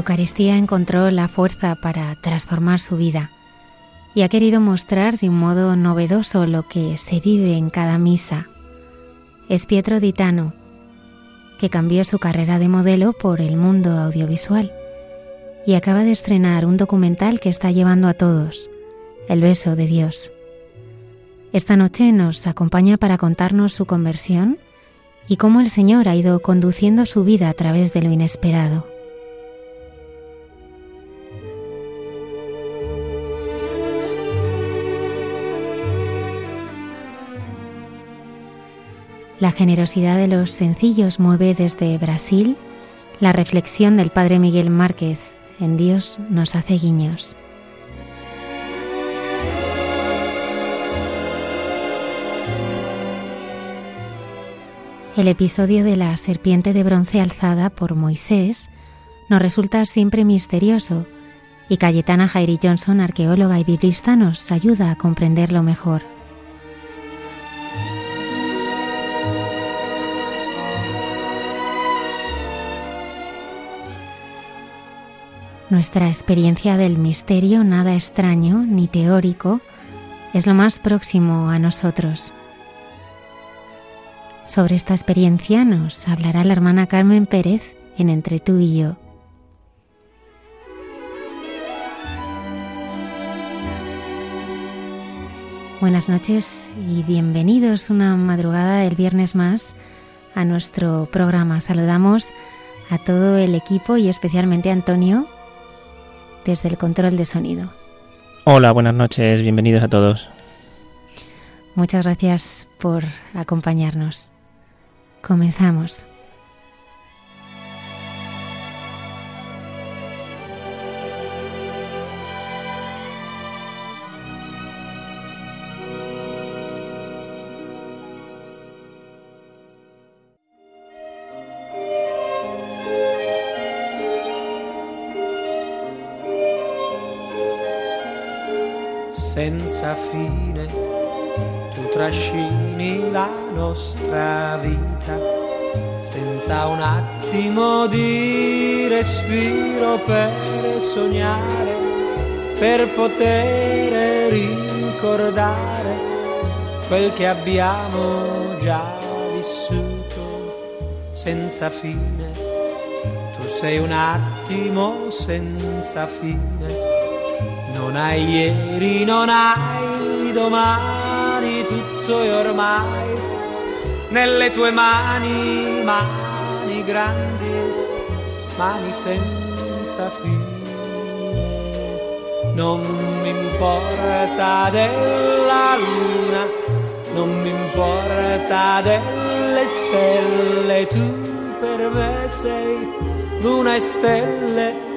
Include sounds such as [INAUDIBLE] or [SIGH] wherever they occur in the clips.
Eucaristía encontró la fuerza para transformar su vida y ha querido mostrar de un modo novedoso lo que se vive en cada misa. Es Pietro Ditano, que cambió su carrera de modelo por el mundo audiovisual y acaba de estrenar un documental que está llevando a todos, El beso de Dios. Esta noche nos acompaña para contarnos su conversión y cómo el Señor ha ido conduciendo su vida a través de lo inesperado. La generosidad de los sencillos mueve desde Brasil la reflexión del Padre Miguel Márquez en Dios nos hace guiños. El episodio de la serpiente de bronce alzada por Moisés nos resulta siempre misterioso y Cayetana Jairi Johnson, arqueóloga y biblista, nos ayuda a comprenderlo mejor. Nuestra experiencia del misterio, nada extraño ni teórico, es lo más próximo a nosotros. Sobre esta experiencia nos hablará la hermana Carmen Pérez en Entre tú y yo. Buenas noches y bienvenidos una madrugada del viernes más a nuestro programa. Saludamos a todo el equipo y especialmente a Antonio, desde el control de sonido. Hola, buenas noches, bienvenidos a todos. Muchas gracias por acompañarnos. Comenzamos. Senza fine, tu trascini la nostra vita, senza un attimo di respiro per sognare, per poter ricordare quel che abbiamo già vissuto, senza fine. Tu sei un attimo senza fine non hai ieri, non hai domani, tutto è ormai nelle tue mani, mani grandi, mani senza fine. Non mi importa della luna, non mi importa delle stelle, tu per me sei luna e stelle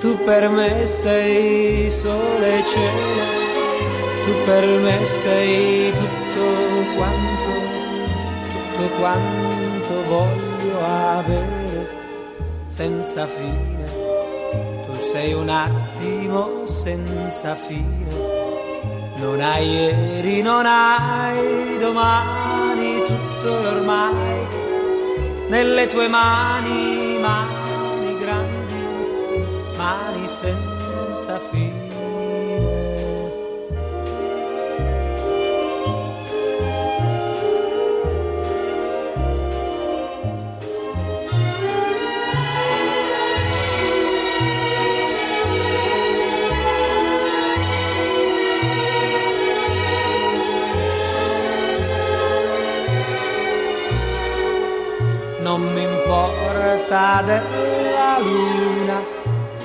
tu per me sei sole e cielo, tu per me sei tutto quanto, tutto quanto voglio avere senza fine. Tu sei un attimo senza fine, non hai ieri, non hai domani, tutto ormai nelle tue mani, senza fine. Non mi importa della luce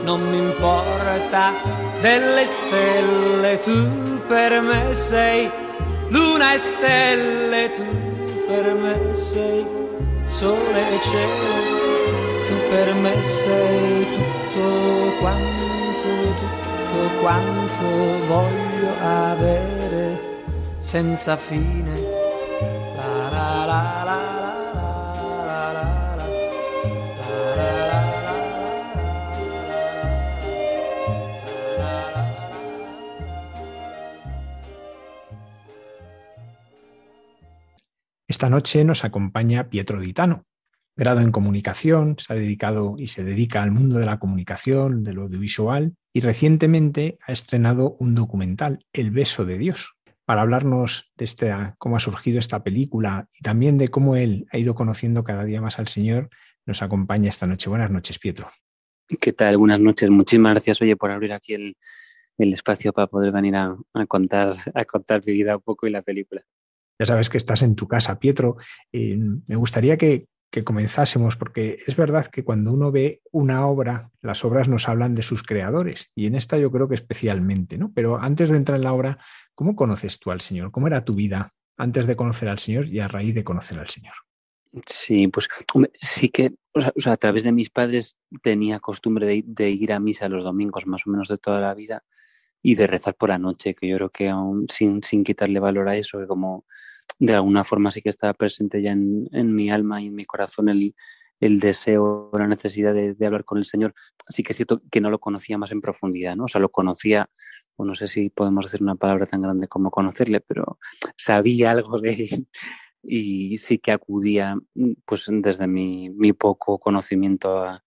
non mi importa delle stelle, tu per me sei luna e stelle, tu per me sei sole e cielo, tu per me sei tutto quanto, tutto quanto voglio avere senza fine. Esta noche nos acompaña Pietro Ditano, grado en comunicación, se ha dedicado y se dedica al mundo de la comunicación, del audiovisual, y recientemente ha estrenado un documental, El beso de Dios, para hablarnos de cómo ha surgido esta película y también de cómo él ha ido conociendo cada día más al Señor, nos acompaña esta noche. Buenas noches, Pietro. ¿Qué tal? Buenas noches. Muchísimas gracias, oye, por abrir aquí el, espacio para poder venir a, contar, a contar mi vida un poco y la película. Ya sabes que estás en tu casa, Pietro. Eh, me gustaría que, comenzásemos, porque es verdad que cuando uno ve una obra, las obras nos hablan de sus creadores, y en esta yo creo que especialmente, ¿no? Pero antes de entrar en la obra, ¿cómo conoces tú al Señor? ¿Cómo era tu vida antes de conocer al Señor y a raíz de conocer al Señor? Sí, pues sí que, a través de mis padres tenía costumbre de, ir a misa los domingos, más o menos de toda la vida, y de rezar por la noche, que yo creo que aún sin, sin quitarle valor a eso, que como de alguna forma sí que estaba presente ya en, en mi alma y en mi corazón el, el deseo, la necesidad de, de, hablar con el Señor. Así que es cierto que no lo conocía más en profundidad, ¿no? O sea, lo conocía, o no sé si podemos decir una palabra tan grande como conocerle, pero sabía algo de él [LAUGHS] y sí que acudía, pues desde mi, mi poco conocimiento a,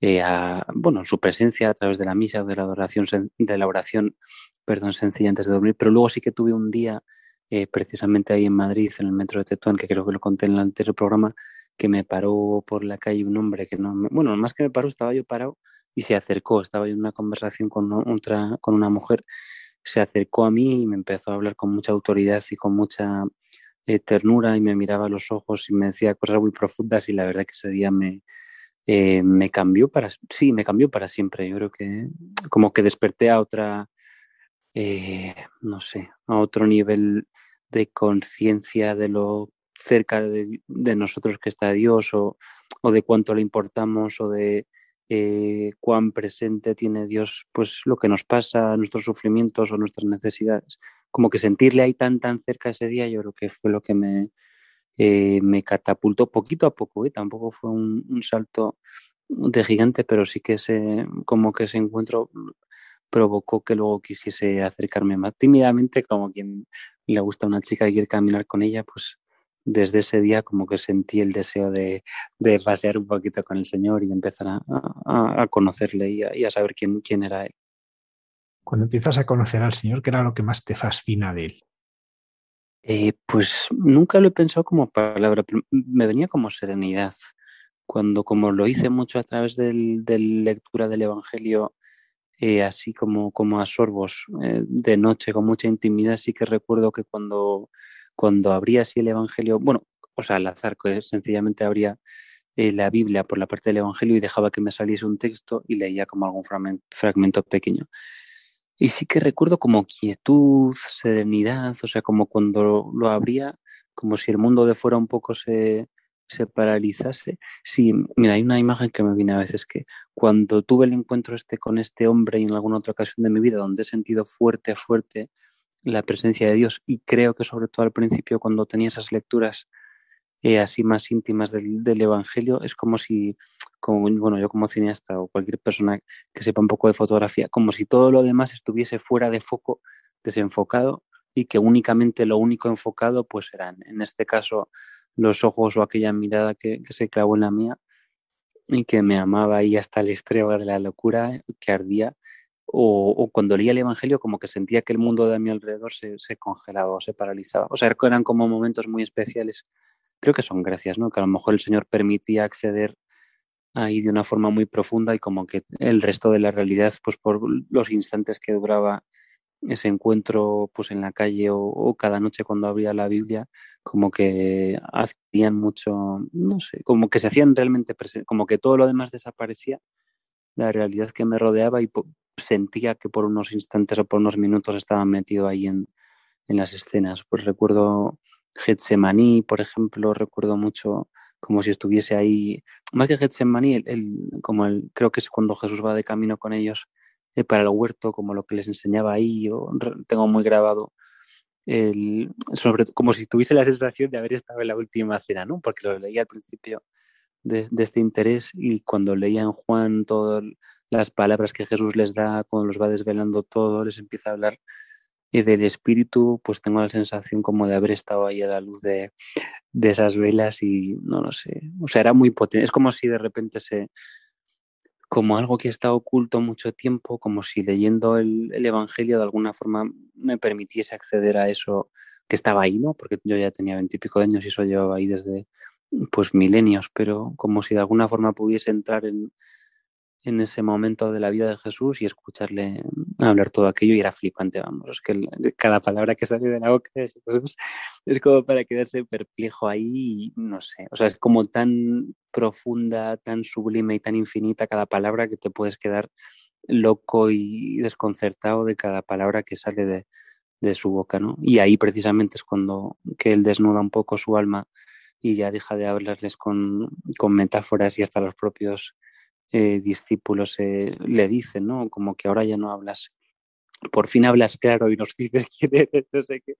eh, a, bueno, su presencia a través de la misa de la adoración, de la oración, perdón, sencilla antes de dormir, pero luego sí que tuve un día, eh, precisamente ahí en Madrid, en el metro de Tetuán, que creo que lo conté en el anterior programa, que me paró por la calle un hombre que no, bueno, más que me paró, estaba yo parado y se acercó, estaba yo en una conversación con con una mujer, se acercó a mí y me empezó a hablar con mucha autoridad y con mucha eh, ternura y me miraba a los ojos y me decía cosas muy profundas y la verdad que ese día me, eh, me cambió para, sí, me cambió para siempre. Yo creo que como que desperté a otra, eh, no sé, a otro nivel de conciencia de lo cerca de, nosotros que está Dios o, o, de cuánto le importamos o de eh, cuán presente tiene Dios pues lo que nos pasa, nuestros sufrimientos o nuestras necesidades. Como que sentirle ahí tan tan cerca ese día yo creo que fue lo que me, eh, me catapultó poquito a poco, ¿eh? tampoco fue un, salto de gigante, pero sí que ese, como que ese encuentro provocó que luego quisiese acercarme más tímidamente, como quien le gusta a una chica y quiere caminar con ella, pues desde ese día como que sentí el deseo de, de pasear un poquito con el Señor y empezar a, conocerle y a, y a, saber quién, quién era Él. Cuando empiezas a conocer al Señor, ¿qué era lo que más te fascina de Él? Eh, pues nunca lo he pensado como palabra, me venía como serenidad. Cuando, como lo hice mucho a través de la lectura del Evangelio, eh, así como, como a sorbos eh, de noche, con mucha intimidad, sí que recuerdo que cuando, cuando abría así el Evangelio, bueno, o sea, al azar, que sencillamente abría la Biblia por la parte del Evangelio y dejaba que me saliese un texto y leía como algún fragmento pequeño. Y sí que recuerdo como quietud, serenidad, o sea, como cuando lo abría, como si el mundo de fuera un poco se, se paralizase. Sí, mira, hay una imagen que me viene a veces que cuando tuve el encuentro este con este hombre y en alguna otra ocasión de mi vida donde he sentido fuerte, fuerte la presencia de Dios y creo que sobre todo al principio cuando tenía esas lecturas eh, así más íntimas del, del, Evangelio, es como si, como, bueno, yo como cineasta o cualquier persona que sepa un poco de fotografía, como si todo lo demás estuviese fuera de foco, desenfocado y que únicamente lo único enfocado pues eran, en este caso, los ojos o aquella mirada que, se clavó en la mía y que me amaba ahí hasta el extremo de la locura que ardía. O, o, cuando leía el Evangelio como que sentía que el mundo de mi alrededor se, se congelaba o se paralizaba. O sea, eran como momentos muy especiales creo que son gracias, ¿no? Que a lo mejor el Señor permitía acceder ahí de una forma muy profunda y como que el resto de la realidad, pues por los instantes que duraba ese encuentro pues en la calle o, cada noche cuando abría la Biblia, como que hacían mucho, no sé, como que se hacían realmente presentes, como que todo lo demás desaparecía, la realidad que me rodeaba y sentía que por unos instantes o por unos minutos estaba metido ahí en, en las escenas. Pues recuerdo Getsemaní, por ejemplo, recuerdo mucho como si estuviese ahí, más que Getsemaní, el, como el, creo que es cuando Jesús va de camino con ellos eh, para el huerto, como lo que les enseñaba ahí, tengo muy grabado, el, sobre, como si tuviese la sensación de haber estado en la última cena, ¿no? Porque lo leía al principio de, este interés y cuando leía en Juan todas las palabras que Jesús les da, cuando los va desvelando todo, les empieza a hablar y del espíritu, pues tengo la sensación como de haber estado ahí a la luz de, de esas velas y no lo sé, o sea, era muy potente, es como si de repente se, como algo que está oculto mucho tiempo, como si leyendo el, el, Evangelio de alguna forma me permitiese acceder a eso que estaba ahí, ¿no? Porque yo ya tenía veintipico años y eso llevaba ahí desde pues milenios, pero como si de alguna forma pudiese entrar en, en ese momento de la vida de Jesús y escucharle hablar todo aquello y era flipante, vamos, es que cada palabra que sale de la boca de Jesús es como para quedarse perplejo ahí, no sé, o sea, es como tan profunda, tan sublime y tan infinita cada palabra que te puedes quedar loco y desconcertado de cada palabra que sale de, de su boca, ¿no? Y ahí precisamente es cuando que él desnuda un poco su alma y ya deja de hablarles con, con metáforas y hasta los propios eh, discípulos eh, le dicen, ¿no? Como que ahora ya no hablas, por fin hablas claro y nos [LAUGHS] dices quién eres, no sé qué.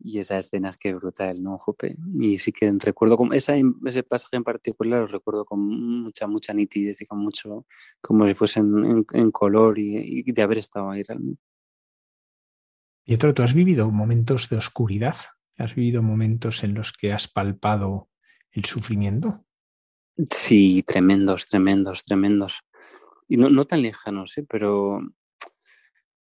Y esa escena es que brutal, ¿no, Jope? Y sí que recuerdo como esa, ese pasaje en particular lo recuerdo con mucha, mucha nitidez y con mucho, como si fuese en, color y, y, de haber estado ahí realmente. Pietro, ¿tú has vivido momentos de oscuridad? ¿Has vivido momentos en los que has palpado el sufrimiento? Sí, tremendos, tremendos, tremendos. Y no, no tan lejanos, ¿eh? pero,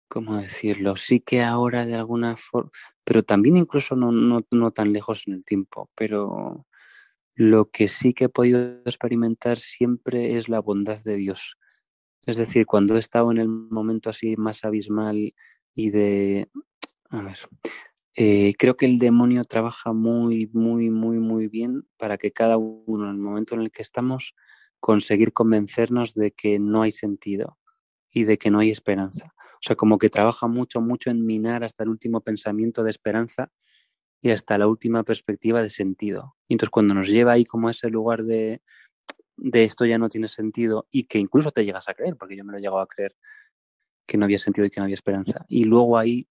¿cómo decirlo? Sí que ahora de alguna forma, pero también incluso no, no, no tan lejos en el tiempo, pero lo que sí que he podido experimentar siempre es la bondad de Dios. Es decir, cuando he estado en el momento así más abismal y de, a ver, eh, creo que el demonio trabaja muy, muy, muy, muy bien para que cada uno, en el momento en el que estamos, conseguir convencernos de que no hay sentido y de que no hay esperanza. O sea, como que trabaja mucho, mucho en minar hasta el último pensamiento de esperanza y hasta la última perspectiva de sentido. Y entonces cuando nos lleva ahí como a ese lugar de, de esto ya no tiene sentido y que incluso te llegas a creer, porque yo me lo he llegado a creer que no había sentido y que no había esperanza. Y luego ahí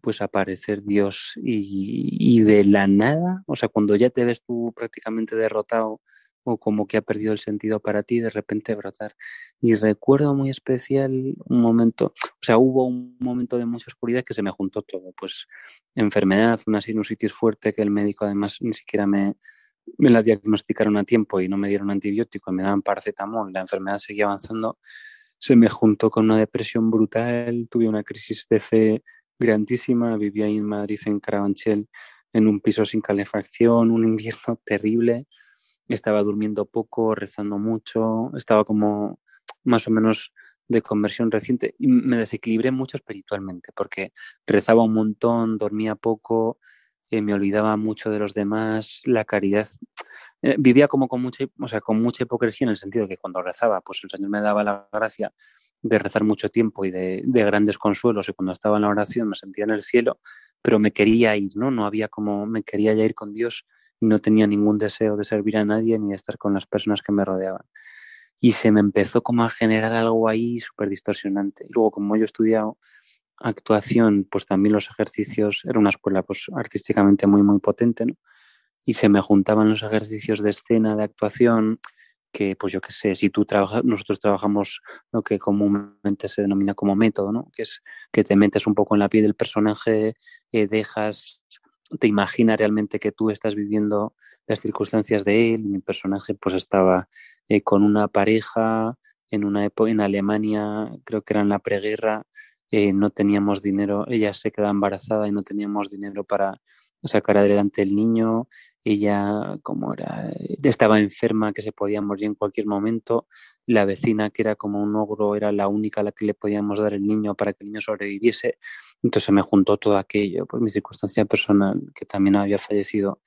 pues aparecer Dios y, de la nada, o sea, cuando ya te ves tú prácticamente derrotado o como que ha perdido el sentido para ti, de repente brotar. Y recuerdo muy especial un momento, o sea, hubo un momento de mucha oscuridad que se me juntó todo, pues enfermedad, una sinusitis fuerte que el médico además ni siquiera me, me la diagnosticaron a tiempo y no me dieron antibiótico, me daban paracetamol, la enfermedad seguía avanzando, se me juntó con una depresión brutal, tuve una crisis de fe grandísima, vivía ahí en Madrid, en Carabanchel, en un piso sin calefacción, un invierno [LAUGHS] terrible, estaba durmiendo poco, rezando mucho, estaba como más o menos de conversión reciente y me desequilibré mucho espiritualmente porque rezaba un montón, dormía poco, eh, me olvidaba mucho de los demás, la caridad eh, vivía como con mucha, o sea, con mucha hipocresía en el sentido que cuando rezaba, pues el Señor me daba la gracia de rezar mucho tiempo y de, grandes consuelos y cuando estaba en la oración me sentía en el cielo, pero me quería ir, ¿no? No había como, me quería ya ir con Dios y no tenía ningún deseo de servir a nadie ni de estar con las personas que me rodeaban. Y se me empezó como a generar algo ahí súper distorsionante. Luego, como yo he estudiado actuación, pues también los ejercicios, era una escuela pues artísticamente muy, muy potente. Y se me juntaban los ejercicios de escena, de actuación, que, pues yo qué sé, si tú trabajas, nosotros trabajamos lo que comúnmente se denomina como método, ¿no? Que es que te metes un poco en la piel del personaje, eh, dejas, te imaginas realmente que tú estás viviendo las circunstancias de él. Mi personaje pues estaba eh, con una pareja en una época en Alemania, creo que era en la preguerra, eh, no teníamos dinero, ella se quedaba embarazada y no teníamos dinero para sacar adelante el niño, ella como era, estaba enferma que se podía morir en cualquier momento, la vecina que era como un ogro era la única a la que le podíamos dar el niño para que el niño sobreviviese, entonces me juntó todo aquello, por mi circunstancia personal, que también había fallecido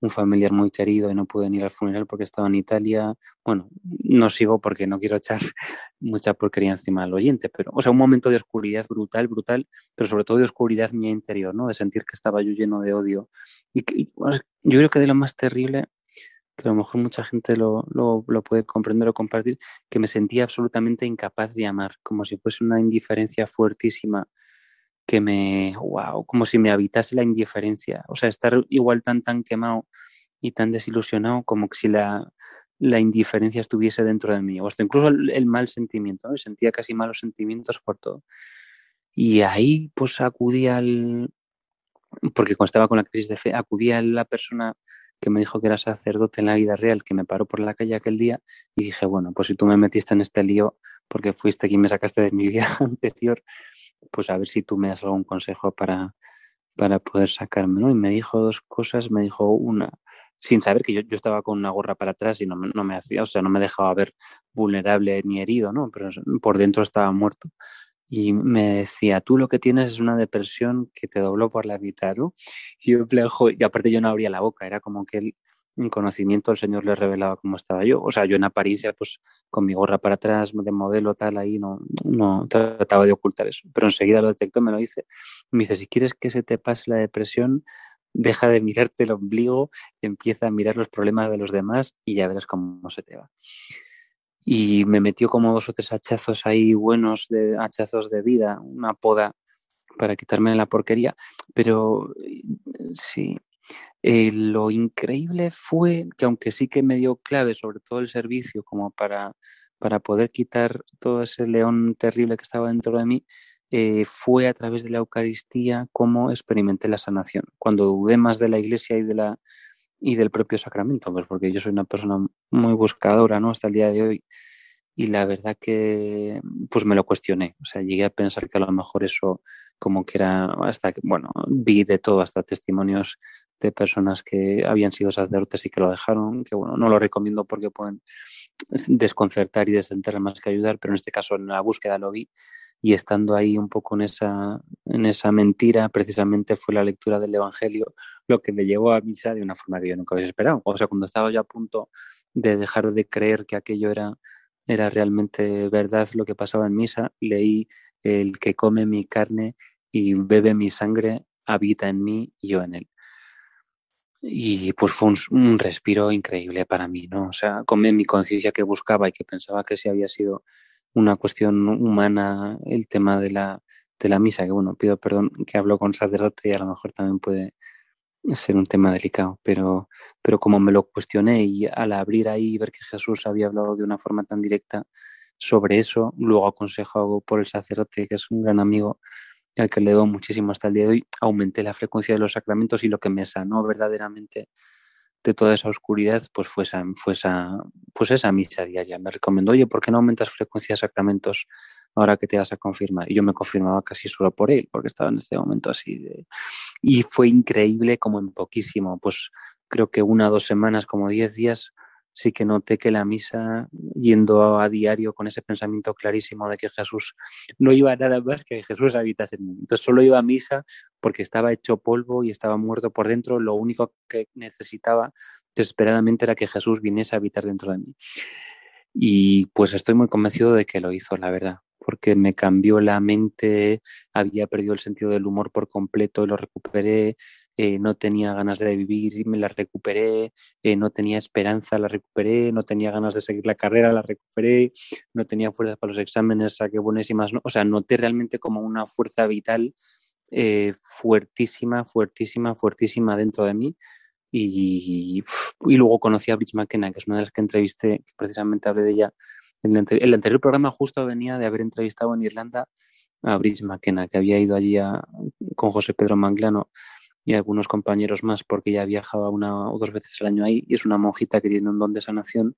un familiar muy querido y no pude ir al funeral porque estaba en Italia. Bueno, no sigo porque no quiero echar [LAUGHS] mucha porquería encima del oyente, pero, o sea, un momento de oscuridad brutal, brutal, pero sobre todo de oscuridad mía interior, ¿no? De sentir que estaba yo lleno de odio. Y, yo creo que de lo más terrible, que a lo mejor mucha gente lo, lo puede comprender o compartir, que me sentía absolutamente incapaz de amar, como si fuese una indiferencia fuertísima que me, wow, como si me habitase la indiferencia, o sea, estar igual tan, tan quemado y tan desilusionado como si la, la indiferencia estuviese dentro de mí, o hasta incluso el, mal sentimiento, ¿no? sentía casi malos sentimientos por todo. Y ahí pues acudí al, porque cuando estaba con la crisis de fe, acudí a la persona que me dijo que era sacerdote en la vida real, que me paró por la calle aquel día y dije, bueno, pues si tú me metiste en este lío porque fuiste quien me sacaste de mi [LAUGHS] vida anterior, pues a ver si tú me das algún consejo para, para poder sacarme, ¿no? Y me dijo dos cosas, me dijo una, sin saber que yo, yo estaba con una gorra para atrás y no, no, me hacía, o sea, no me dejaba ver vulnerable ni herido, ¿no? Pero por dentro estaba muerto. Y me decía, tú lo que tienes es una depresión que te dobló por la mitad. Y yo, y aparte yo no abría la boca, era como que él en conocimiento el Señor le revelaba cómo estaba yo. O sea, yo en apariencia, pues con mi gorra para atrás, de modelo tal, ahí no, no trataba de ocultar eso. Pero enseguida lo detectó, me lo dice. Me dice, si quieres que se te pase la depresión, deja de mirarte el ombligo, empieza a mirar los problemas de los demás y ya verás cómo se te va. Y me metió como dos o tres hachazos ahí buenos, de hachazos de vida, una poda para quitarme la porquería. Pero sí, eh, lo increíble fue que aunque sí que me dio clave, sobre todo el servicio, como para, para poder quitar todo ese león terrible que estaba dentro de mí, eh, fue a través de la Eucaristía como experimenté la sanación. Cuando dudé más de la iglesia y, de la, y del propio sacramento, pues porque yo soy una persona muy buscadora ¿no? hasta el día de hoy y la verdad que pues me lo cuestioné. O sea, llegué a pensar que a lo mejor eso como que era hasta que, bueno, vi de todo, hasta testimonios de personas que habían sido sacerdotes y que lo dejaron, que bueno, no lo recomiendo porque pueden desconcertar y desenterrar más que ayudar, pero en este caso en la búsqueda lo vi y estando ahí un poco en esa, en esa mentira, precisamente fue la lectura del Evangelio lo que me llevó a misa de una forma que yo nunca había esperado. O sea, cuando estaba yo a punto de dejar de creer que aquello era, era realmente verdad lo que pasaba en misa, leí el que come mi carne y bebe mi sangre habita en mí y yo en él y pues fue un, respiro increíble para mí, ¿no? O sea, con mi conciencia que buscaba y que pensaba que si había sido una cuestión humana el tema de la, de la misa, que bueno, pido perdón que hablo con sacerdote y a lo mejor también puede ser un tema delicado, pero, pero como me lo cuestioné y al abrir ahí y ver que Jesús había hablado de una forma tan directa sobre eso, luego aconsejado por el sacerdote, que es un gran amigo, al que le debo muchísimo hasta el día de hoy, aumenté la frecuencia de los sacramentos y lo que me sanó verdaderamente de toda esa oscuridad, pues fue esa, pues esa misa diaria. Me recomendó, oye, ¿por qué no aumentas frecuencia de sacramentos ahora que te vas a confirmar? Y yo me confirmaba casi solo por él, porque estaba en este momento así. Y fue increíble como en poquísimo, pues creo que una o dos semanas, como diez días, sí que noté que la misa, yendo a diario con ese pensamiento clarísimo de que Jesús no iba a nada más que Jesús habitase en mí. Entonces solo iba a misa porque estaba hecho polvo y estaba muerto por dentro. Lo único que necesitaba desesperadamente era que Jesús viniese a habitar dentro de mí. Y pues estoy muy convencido de que lo hizo, la verdad, porque me cambió la mente, había perdido el sentido del humor por completo y lo recuperé, eh, no tenía ganas de vivir me la recuperé, eh, no tenía esperanza, la recuperé, no tenía ganas de seguir la carrera, la recuperé, no tenía fuerza para los exámenes, saqué buenísimas, ¿no? o sea, noté realmente como una fuerza vital eh, fuertísima, fuertísima, fuertísima dentro de mí. Y, y, luego conocí a Bridge McKenna, que es una de las que entrevisté, que precisamente hablé de ella. El, el anterior programa justo venía de haber entrevistado en Irlanda a Bridge McKenna, que había ido allí con José Pedro Manglano y algunos compañeros más porque ya viajaba una o dos veces al año ahí y es una monjita que tiene un don de sanación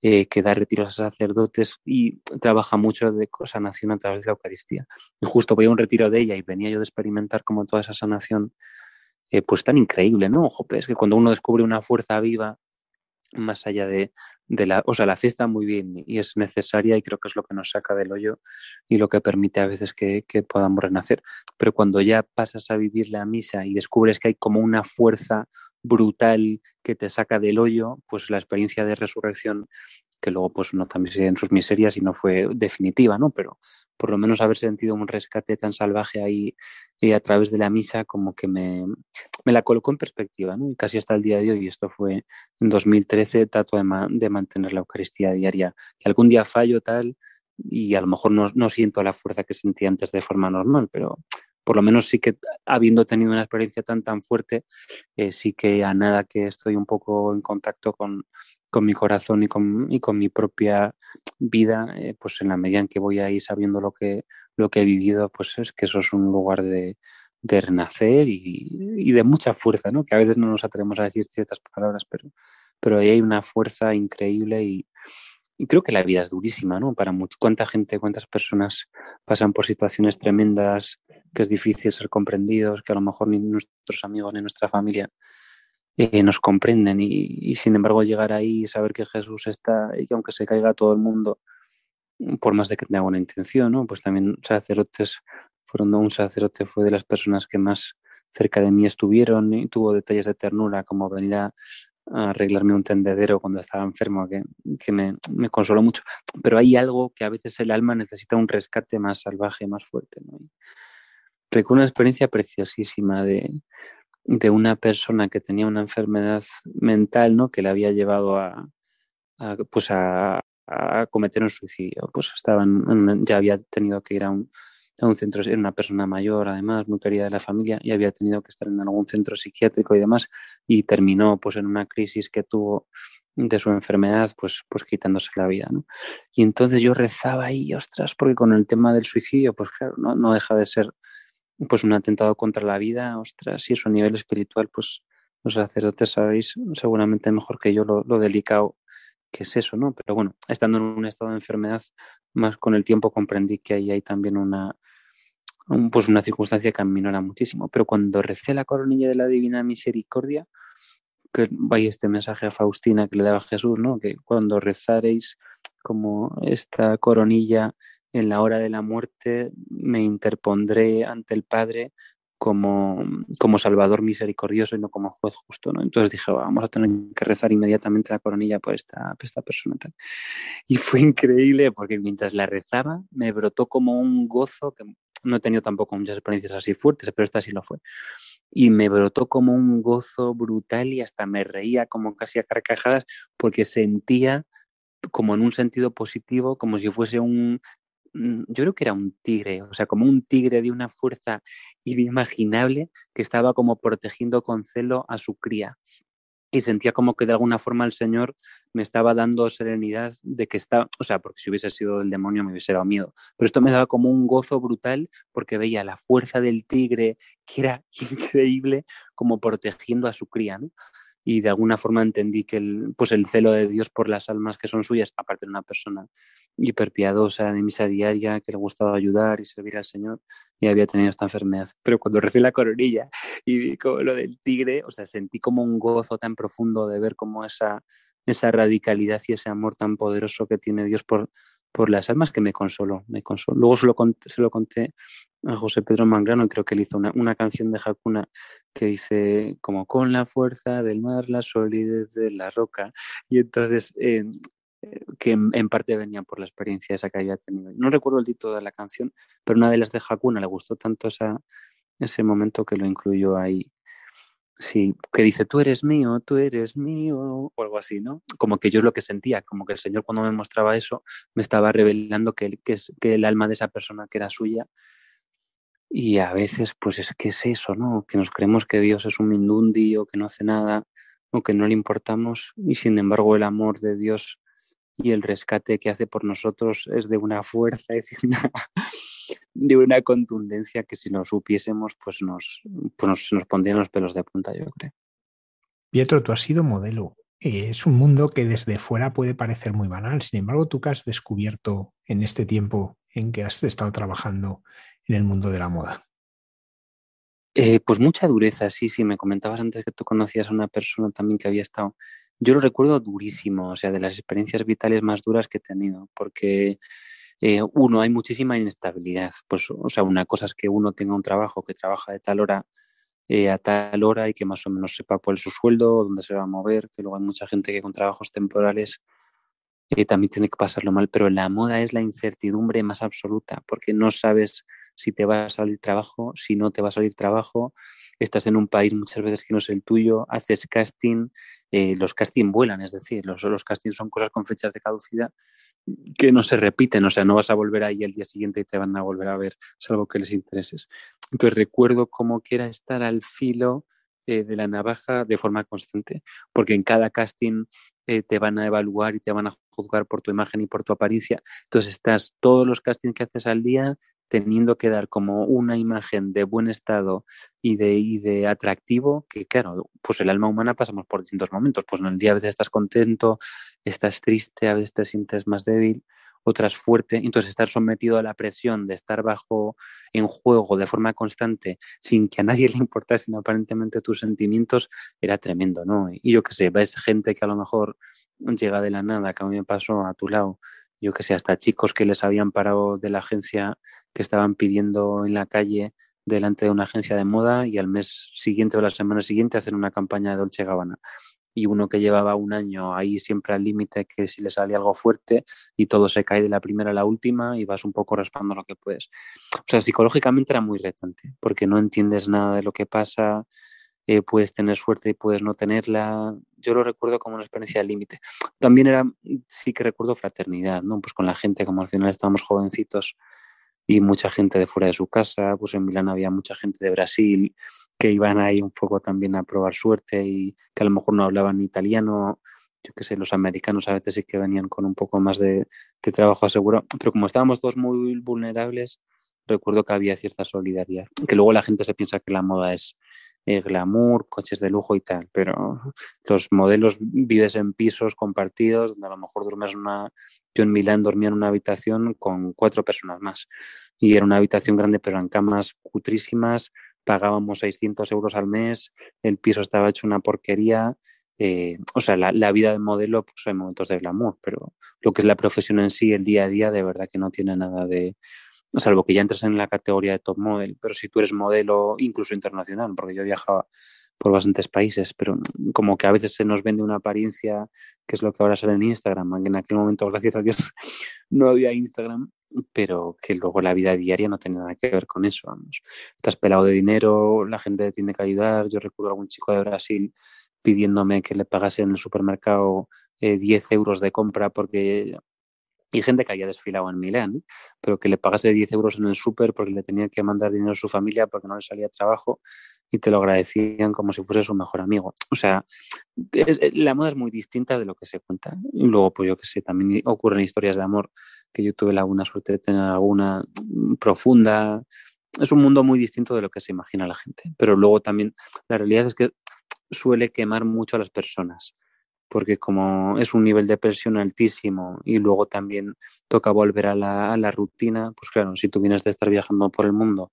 eh, que da retiros a sacerdotes y trabaja mucho de sanación a través de la Eucaristía. Y justo voy a un retiro de ella y venía yo de experimentar como toda esa sanación, eh, pues tan increíble, ¿no? Ojo, es que cuando uno descubre una fuerza viva, más allá de, de, la, o sea, la fiesta muy bien y es necesaria y creo que es lo que nos saca del hoyo y lo que permite a veces que, que podamos renacer. Pero cuando ya pasas a vivir la misa y descubres que hay como una fuerza brutal que te saca del hoyo, pues la experiencia de resurrección, que luego pues uno también sigue en sus miserias y no fue definitiva, ¿no? Pero por lo menos haber sentido un rescate tan salvaje ahí y a través de la misa como que me, me, la colocó en perspectiva, ¿no? Y casi hasta el día de hoy, y esto fue en 2013, trato de, de mantener la Eucaristía diaria. Que algún día fallo tal y a lo mejor no, no siento la fuerza que sentía antes de forma normal, pero por lo menos sí que habiendo tenido una experiencia tan tan fuerte, eh, sí que a nada que estoy un poco en contacto con, con mi corazón y con, y con mi propia vida, eh, pues en la medida en que voy ahí sabiendo lo que, lo que he vivido, pues es que eso es un lugar de, de renacer y, y, de mucha fuerza, ¿no? Que a veces no nos atrevemos a decir ciertas palabras, pero, pero ahí hay una fuerza increíble y, y creo que la vida es durísima, ¿no? Para mucho, cuánta gente, cuántas personas pasan por situaciones tremendas, que es difícil ser comprendidos, que a lo mejor ni nuestros amigos ni nuestra familia eh, nos comprenden y, y, sin embargo llegar ahí y saber que Jesús está y que aunque se caiga todo el mundo, por más de que tenga buena intención, ¿no? Pues también sacerdotes fueron, un sacerdote fue de las personas que más cerca de mí estuvieron y tuvo detalles de ternura como venir a a arreglarme un tendedero cuando estaba enfermo, que, que me, me, consoló mucho. Pero hay algo que a veces el alma necesita un rescate más salvaje, más fuerte. ¿no? Recuerdo una experiencia preciosísima de, de, una persona que tenía una enfermedad mental, ¿no? Que le había llevado a, pues a, a, cometer un suicidio. Pues estaban, ya había tenido que ir a un, a un centro, era una persona mayor además, muy querida de la familia y había tenido que estar en algún centro psiquiátrico y demás y terminó pues en una crisis que tuvo de su enfermedad pues, pues quitándose la vida, ¿no? Y entonces yo rezaba ahí, ostras, porque con el tema del suicidio pues claro, no, no deja de ser pues un atentado contra la vida, ostras, y eso a nivel espiritual pues los sacerdotes sabéis seguramente mejor que yo lo, delicado que es eso, ¿no? Pero bueno, estando en un estado de enfermedad, más con el tiempo comprendí que ahí hay también una, pues una circunstancia que a muchísimo. Pero cuando recé la coronilla de la Divina Misericordia, que vaya este mensaje a Faustina que le daba Jesús, ¿no? Que cuando rezaréis como esta coronilla en la hora de la muerte, me interpondré ante el Padre como, como Salvador misericordioso y no como juez justo, ¿no? Entonces dije, vamos a tener que rezar inmediatamente la coronilla por esta, por esta persona. Y fue increíble porque mientras la rezaba me brotó como un gozo que no he tenido tampoco muchas experiencias así fuertes, pero esta sí lo fue. Y me brotó como un gozo brutal y hasta me reía como casi a carcajadas porque sentía como en un sentido positivo, como si fuese un, yo creo que era un tigre, o sea, como un tigre de una fuerza inimaginable que estaba como protegiendo con celo a su cría y sentía como que de alguna forma el Señor me estaba dando serenidad de que estaba, o sea, porque si hubiese sido el demonio me hubiese dado miedo, pero esto me daba como un gozo brutal porque veía la fuerza del tigre, que era [LAUGHS] increíble, como protegiendo a su cría, ¿no? Y de alguna forma entendí que el, pues el celo de Dios por las almas que son suyas, aparte de una persona hiperpiadosa de misa diaria, que le gustaba ayudar y servir al Señor, y había tenido esta enfermedad. Pero cuando recibí la coronilla y vi como lo del tigre, o sea, sentí como un gozo tan profundo de ver como esa, esa radicalidad y ese amor tan poderoso que tiene Dios por, por las almas que me consoló, me consoló. Luego se lo conté, se lo conté a José Pedro Mangrano, creo que él hizo una, una, canción de Hakuna que dice como con la fuerza del mar, la solidez de la roca, y entonces eh, que en, parte venía por la experiencia esa que había tenido. No recuerdo el título de la canción, pero una de las de Hakuna le gustó tanto esa, ese momento que lo incluyó ahí Sí, que dice, tú eres mío, tú eres mío, o algo así, ¿no? Como que yo es lo que sentía, como que el Señor cuando me mostraba eso, me estaba revelando que, que, es, que el alma de esa persona que era suya. Y a veces, pues es que es eso, ¿no? Que nos creemos que Dios es un mindundi o que no hace nada, o que no le importamos, y sin embargo el amor de Dios y el rescate que hace por nosotros es de una fuerza [LAUGHS] y de una, de una contundencia que si lo supiésemos, pues nos, pues nos, nos pondrían los pelos de punta, yo creo. Pietro, tú has sido modelo es un mundo que desde fuera puede parecer muy banal. Sin embargo, tú que has descubierto en este tiempo en que has estado trabajando en el mundo de la moda. Eh, pues mucha dureza, sí, sí. Me comentabas antes que tú conocías a una persona también que había estado. Yo lo recuerdo durísimo, o sea, de las experiencias vitales más duras que he tenido, porque eh, uno, hay muchísima inestabilidad. Pues, o sea, una cosa es que uno tenga un trabajo que trabaja de tal hora eh, a tal hora y que más o menos sepa cuál es su sueldo, dónde se va a mover, que luego hay mucha gente que con trabajos temporales eh, también tiene que pasarlo mal, pero la moda es la incertidumbre más absoluta, porque no sabes si te va a salir trabajo, si no te va a salir trabajo, estás en un país muchas veces que no es el tuyo, haces casting, eh, los casting vuelan, es decir, los, los castings son cosas con fechas de caducidad que no se repiten, o sea, no vas a volver ahí el día siguiente y te van a volver a ver, salvo que les intereses. Entonces recuerdo cómo quiera estar al filo eh, de la navaja de forma constante, porque en cada casting eh, te van a evaluar y te van a juzgar por tu imagen y por tu apariencia. Entonces estás todos los castings que haces al día teniendo que dar como una imagen de buen estado y de, y de atractivo, que claro, pues el alma humana pasamos por distintos momentos, pues en el día a veces estás contento, estás triste, a veces te sientes más débil, otras fuerte, entonces estar sometido a la presión de estar bajo en juego de forma constante sin que a nadie [LAUGHS] le importasen aparentemente tus sentimientos era tremendo, ¿no? Y yo qué sé, ves gente que a lo mejor llega de la nada, que a mí me pasó a tu lado, yo que sé, hasta chicos que les habían parado de la agencia que estaban pidiendo en la calle delante de una agencia de moda y al mes siguiente o la semana siguiente hacer una campaña de Dolce Gabbana. Y uno que llevaba un año ahí siempre al límite que si le sale algo fuerte y todo se cae de la primera a la última y vas un poco raspando lo que puedes. O sea, psicológicamente era muy retante porque no entiendes nada de lo que pasa, eh, puedes tener suerte y puedes no tenerla. Yo lo recuerdo como una experiencia límite. También era, sí que recuerdo fraternidad, ¿no? Pues con la gente, como al final estábamos jovencitos y mucha gente de fuera de su casa, pues en Milán había mucha gente de Brasil que iban ahí un poco también a probar suerte y que a lo mejor no hablaban italiano, yo qué sé, los americanos a veces sí que venían con un poco más de, de trabajo asegurado, pero como estábamos todos muy vulnerables, recuerdo que había cierta solidaridad, que luego la gente se piensa que la moda es eh, glamour, coches de lujo y tal, pero [LAUGHS] los modelos vives en pisos compartidos, donde a lo mejor duermes una... Yo en Milán dormía en una habitación con cuatro personas más y era una habitación grande pero en camas cutrísimas, pagábamos 600 euros al mes, el piso estaba hecho una porquería, eh, o sea, la, la, vida de modelo, pues hay momentos de glamour, pero lo que es la profesión en sí, el día a día, de verdad que no tiene nada de, salvo que ya entres en la categoría de top model, pero si tú eres modelo incluso internacional, porque yo viajaba por bastantes países, pero como que a veces se nos vende una apariencia, que es lo que ahora sale en Instagram, en aquel momento, gracias a Dios, [LAUGHS] no había Instagram, pero que luego la vida diaria no tiene nada que ver con eso. Vamos. Estás pelado de dinero, la gente tiene que ayudar. Yo recuerdo a algún chico de Brasil pidiéndome que le pagase en el supermercado eh, 10 euros de compra porque y gente que había desfilado en Milán, pero que le pagase 10 euros en el súper porque le tenía que mandar dinero a su familia porque no le salía trabajo y te lo agradecían como si fuese su mejor amigo. O sea, la moda es muy distinta de lo que se cuenta. Y luego, pues yo que sé, también ocurren historias de amor que yo tuve la buena suerte de tener alguna profunda. Es un mundo muy distinto de lo que se imagina la gente. Pero luego también la realidad es que suele quemar mucho a las personas porque como es un nivel de presión altísimo y luego también toca volver a la, rutina, pues claro, si tú vienes de estar viajando por el mundo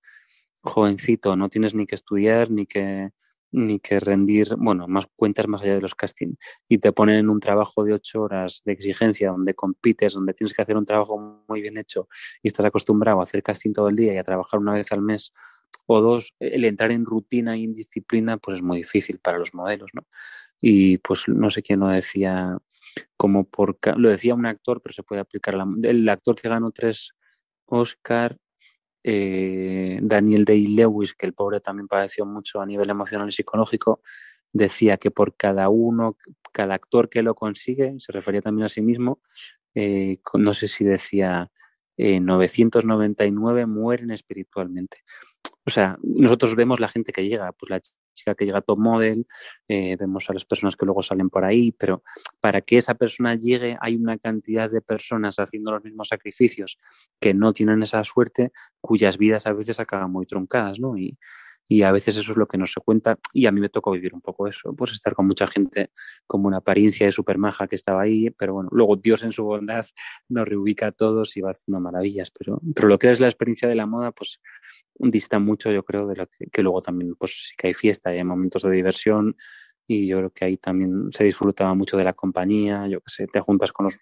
jovencito, no tienes ni que estudiar ni que ni que rendir, bueno, más cuentas más allá de los castings y te ponen en un trabajo de ocho horas de exigencia donde compites, donde tienes que hacer un trabajo muy bien hecho y estás acostumbrado a hacer casting todo el día y a trabajar una vez al mes o dos, el entrar en rutina y en disciplina pues es muy difícil para los modelos, ¿no? Y pues no sé quién lo decía, como por, lo decía un actor, pero se puede aplicar, la, el actor que ganó tres Oscar, eh, Daniel Day-Lewis, que el pobre también padeció mucho a nivel emocional y psicológico, decía que por cada uno, cada actor que lo consigue, se refería también a sí mismo, eh, no sé si decía eh, 999 mueren espiritualmente. O sea, nosotros vemos la gente que llega, pues la chica que llega a top model, eh, vemos a las personas que luego salen por ahí, pero para que esa persona llegue hay una cantidad de personas haciendo los mismos sacrificios que no tienen esa suerte, cuyas vidas a veces acaban muy truncadas, ¿no? Y, y a veces eso es lo que no se cuenta y a mí me tocó vivir un poco eso, pues estar con mucha gente como una apariencia de super maja que estaba ahí, pero bueno, luego Dios en su bondad nos reubica a todos y va haciendo maravillas, pero, pero lo que es la experiencia de la moda pues dista mucho yo creo de lo que, luego también pues sí que hay fiesta y hay momentos de diversión y yo creo que ahí también se disfrutaba mucho de la compañía, yo que sé, te juntas con los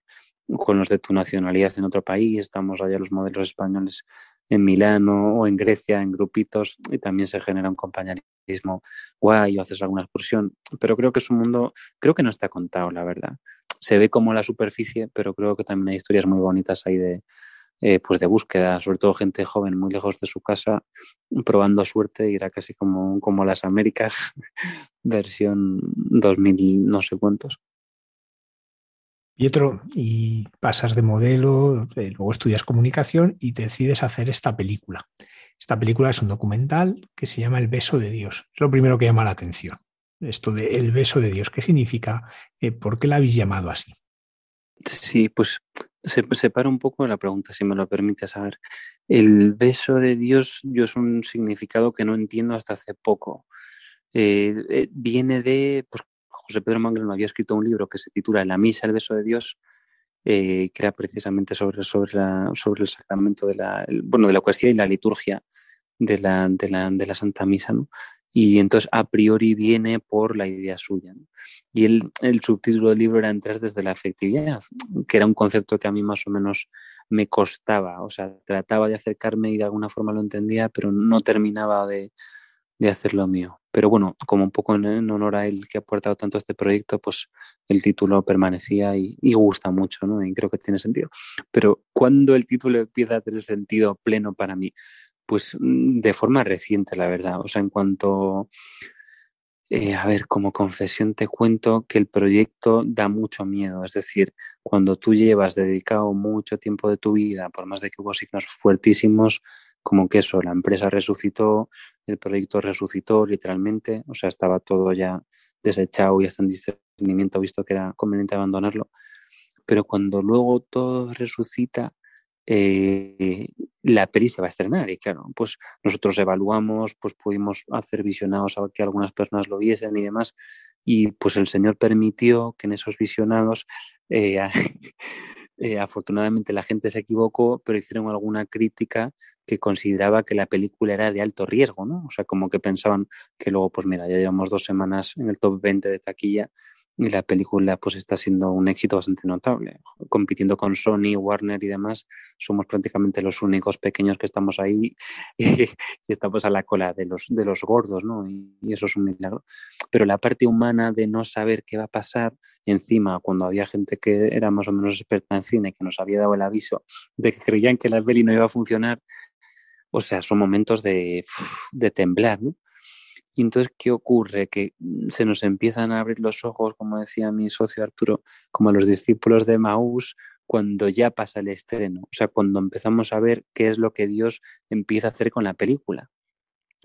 con los de tu nacionalidad en otro país, estamos allá los modelos españoles en Milano o en Grecia en grupitos y también se genera un compañerismo guay o haces alguna excursión, pero creo que es un mundo, creo que no está contado, la verdad. Se ve como la superficie, pero creo que también hay historias muy bonitas ahí de, eh, pues de búsqueda, sobre todo gente joven muy lejos de su casa, probando suerte y era casi como, como las Américas, [LAUGHS] versión 2000 no sé cuántos. Pietro, y pasas de modelo, eh, luego estudias comunicación y decides hacer esta película. Esta película es un documental que se llama El beso de Dios. Es lo primero que llama la atención. Esto de El beso de Dios, ¿qué significa? Eh, ¿Por qué la habéis llamado así? Sí, pues se separa un poco de la pregunta, si me lo permite saber. El beso de Dios, yo es un significado que no entiendo hasta hace poco. Eh, viene de, pues José Pedro Manglano había escrito un libro que se titula La Misa, el beso de Dios, eh, que era precisamente sobre, sobre, la, sobre el sacramento de la, bueno, de la Eucaristía y la liturgia de la, de la, de la Santa Misa, ¿no? Y entonces a priori viene por la idea suya. Y el, el, subtítulo del libro era Entrar desde la afectividad, que era un concepto que a mí más o menos me costaba. O sea, trataba de acercarme y de alguna forma lo entendía, pero no terminaba de, de hacer lo mío. Pero bueno, como un poco en, honor a él que ha aportado tanto a este proyecto, pues el título permanecía y, gusta mucho, ¿no? Y creo que tiene sentido. Pero cuando el título empieza a tener sentido pleno para mí, pues mm, de forma reciente, la verdad. O sea, en cuanto, eh, a ver, como confesión te cuento que el proyecto da mucho miedo. Es decir, cuando tú llevas dedicado mucho tiempo de tu vida, por más de que hubo signos fuertísimos, como que eso, la empresa resucitó, el proyecto resucitó literalmente, o sea, estaba todo ya desechado y hasta en discernimiento visto que era conveniente abandonarlo. Pero cuando luego todo resucita, eh, la peli se va a estrenar y claro, pues nosotros evaluamos, pues pudimos hacer visionados a que algunas personas lo viesen y demás y pues el Señor permitió que en esos visionados eh, [LAUGHS] Eh, afortunadamente la gente se equivocó, pero hicieron alguna crítica que consideraba que la película era de alto riesgo, ¿no? O sea, como que pensaban que luego, pues mira, ya llevamos dos semanas en el top 20 de taquilla y la película pues está siendo un éxito bastante notable. Compitiendo con Sony, Warner y demás, somos prácticamente los únicos pequeños que estamos ahí [LAUGHS] y, estamos a la cola de los, de los gordos, ¿no? Y, eso es un milagro. Pero la parte humana de no saber qué va a pasar, encima cuando había gente que era más o menos experta en cine, que nos había dado el aviso de que creían que la peli no iba a funcionar, o sea, son momentos de, de temblar, ¿no? Y entonces, ¿qué ocurre? Que mm, se nos empiezan a abrir los ojos, como decía mi socio Arturo, como los discípulos de Maús, cuando ya pasa el estreno. O sea, cuando empezamos a ver qué es lo que Dios empieza a hacer con la película.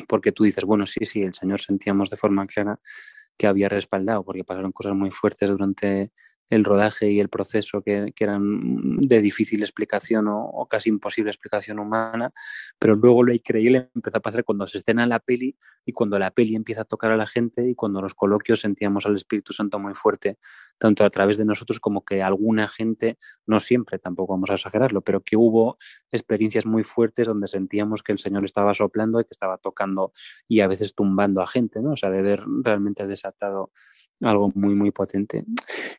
Porque tú dices, bueno, sí, sí, el Señor sentíamos de forma clara que había respaldado, porque pasaron cosas muy fuertes durante el rodaje y el proceso que, eran de difícil explicación o, casi imposible explicación humana, pero luego lo increíble empieza a pasar cuando se escena la peli y cuando la peli empieza a tocar a la gente y cuando los coloquios sentíamos al Espíritu Santo muy fuerte, tanto a través de nosotros como que alguna gente, no siempre, tampoco vamos a exagerarlo, pero que hubo experiencias muy fuertes donde sentíamos que el Señor estaba soplando y que estaba tocando y a veces tumbando a gente, ¿no? O sea, de ver realmente desatado algo muy, muy potente.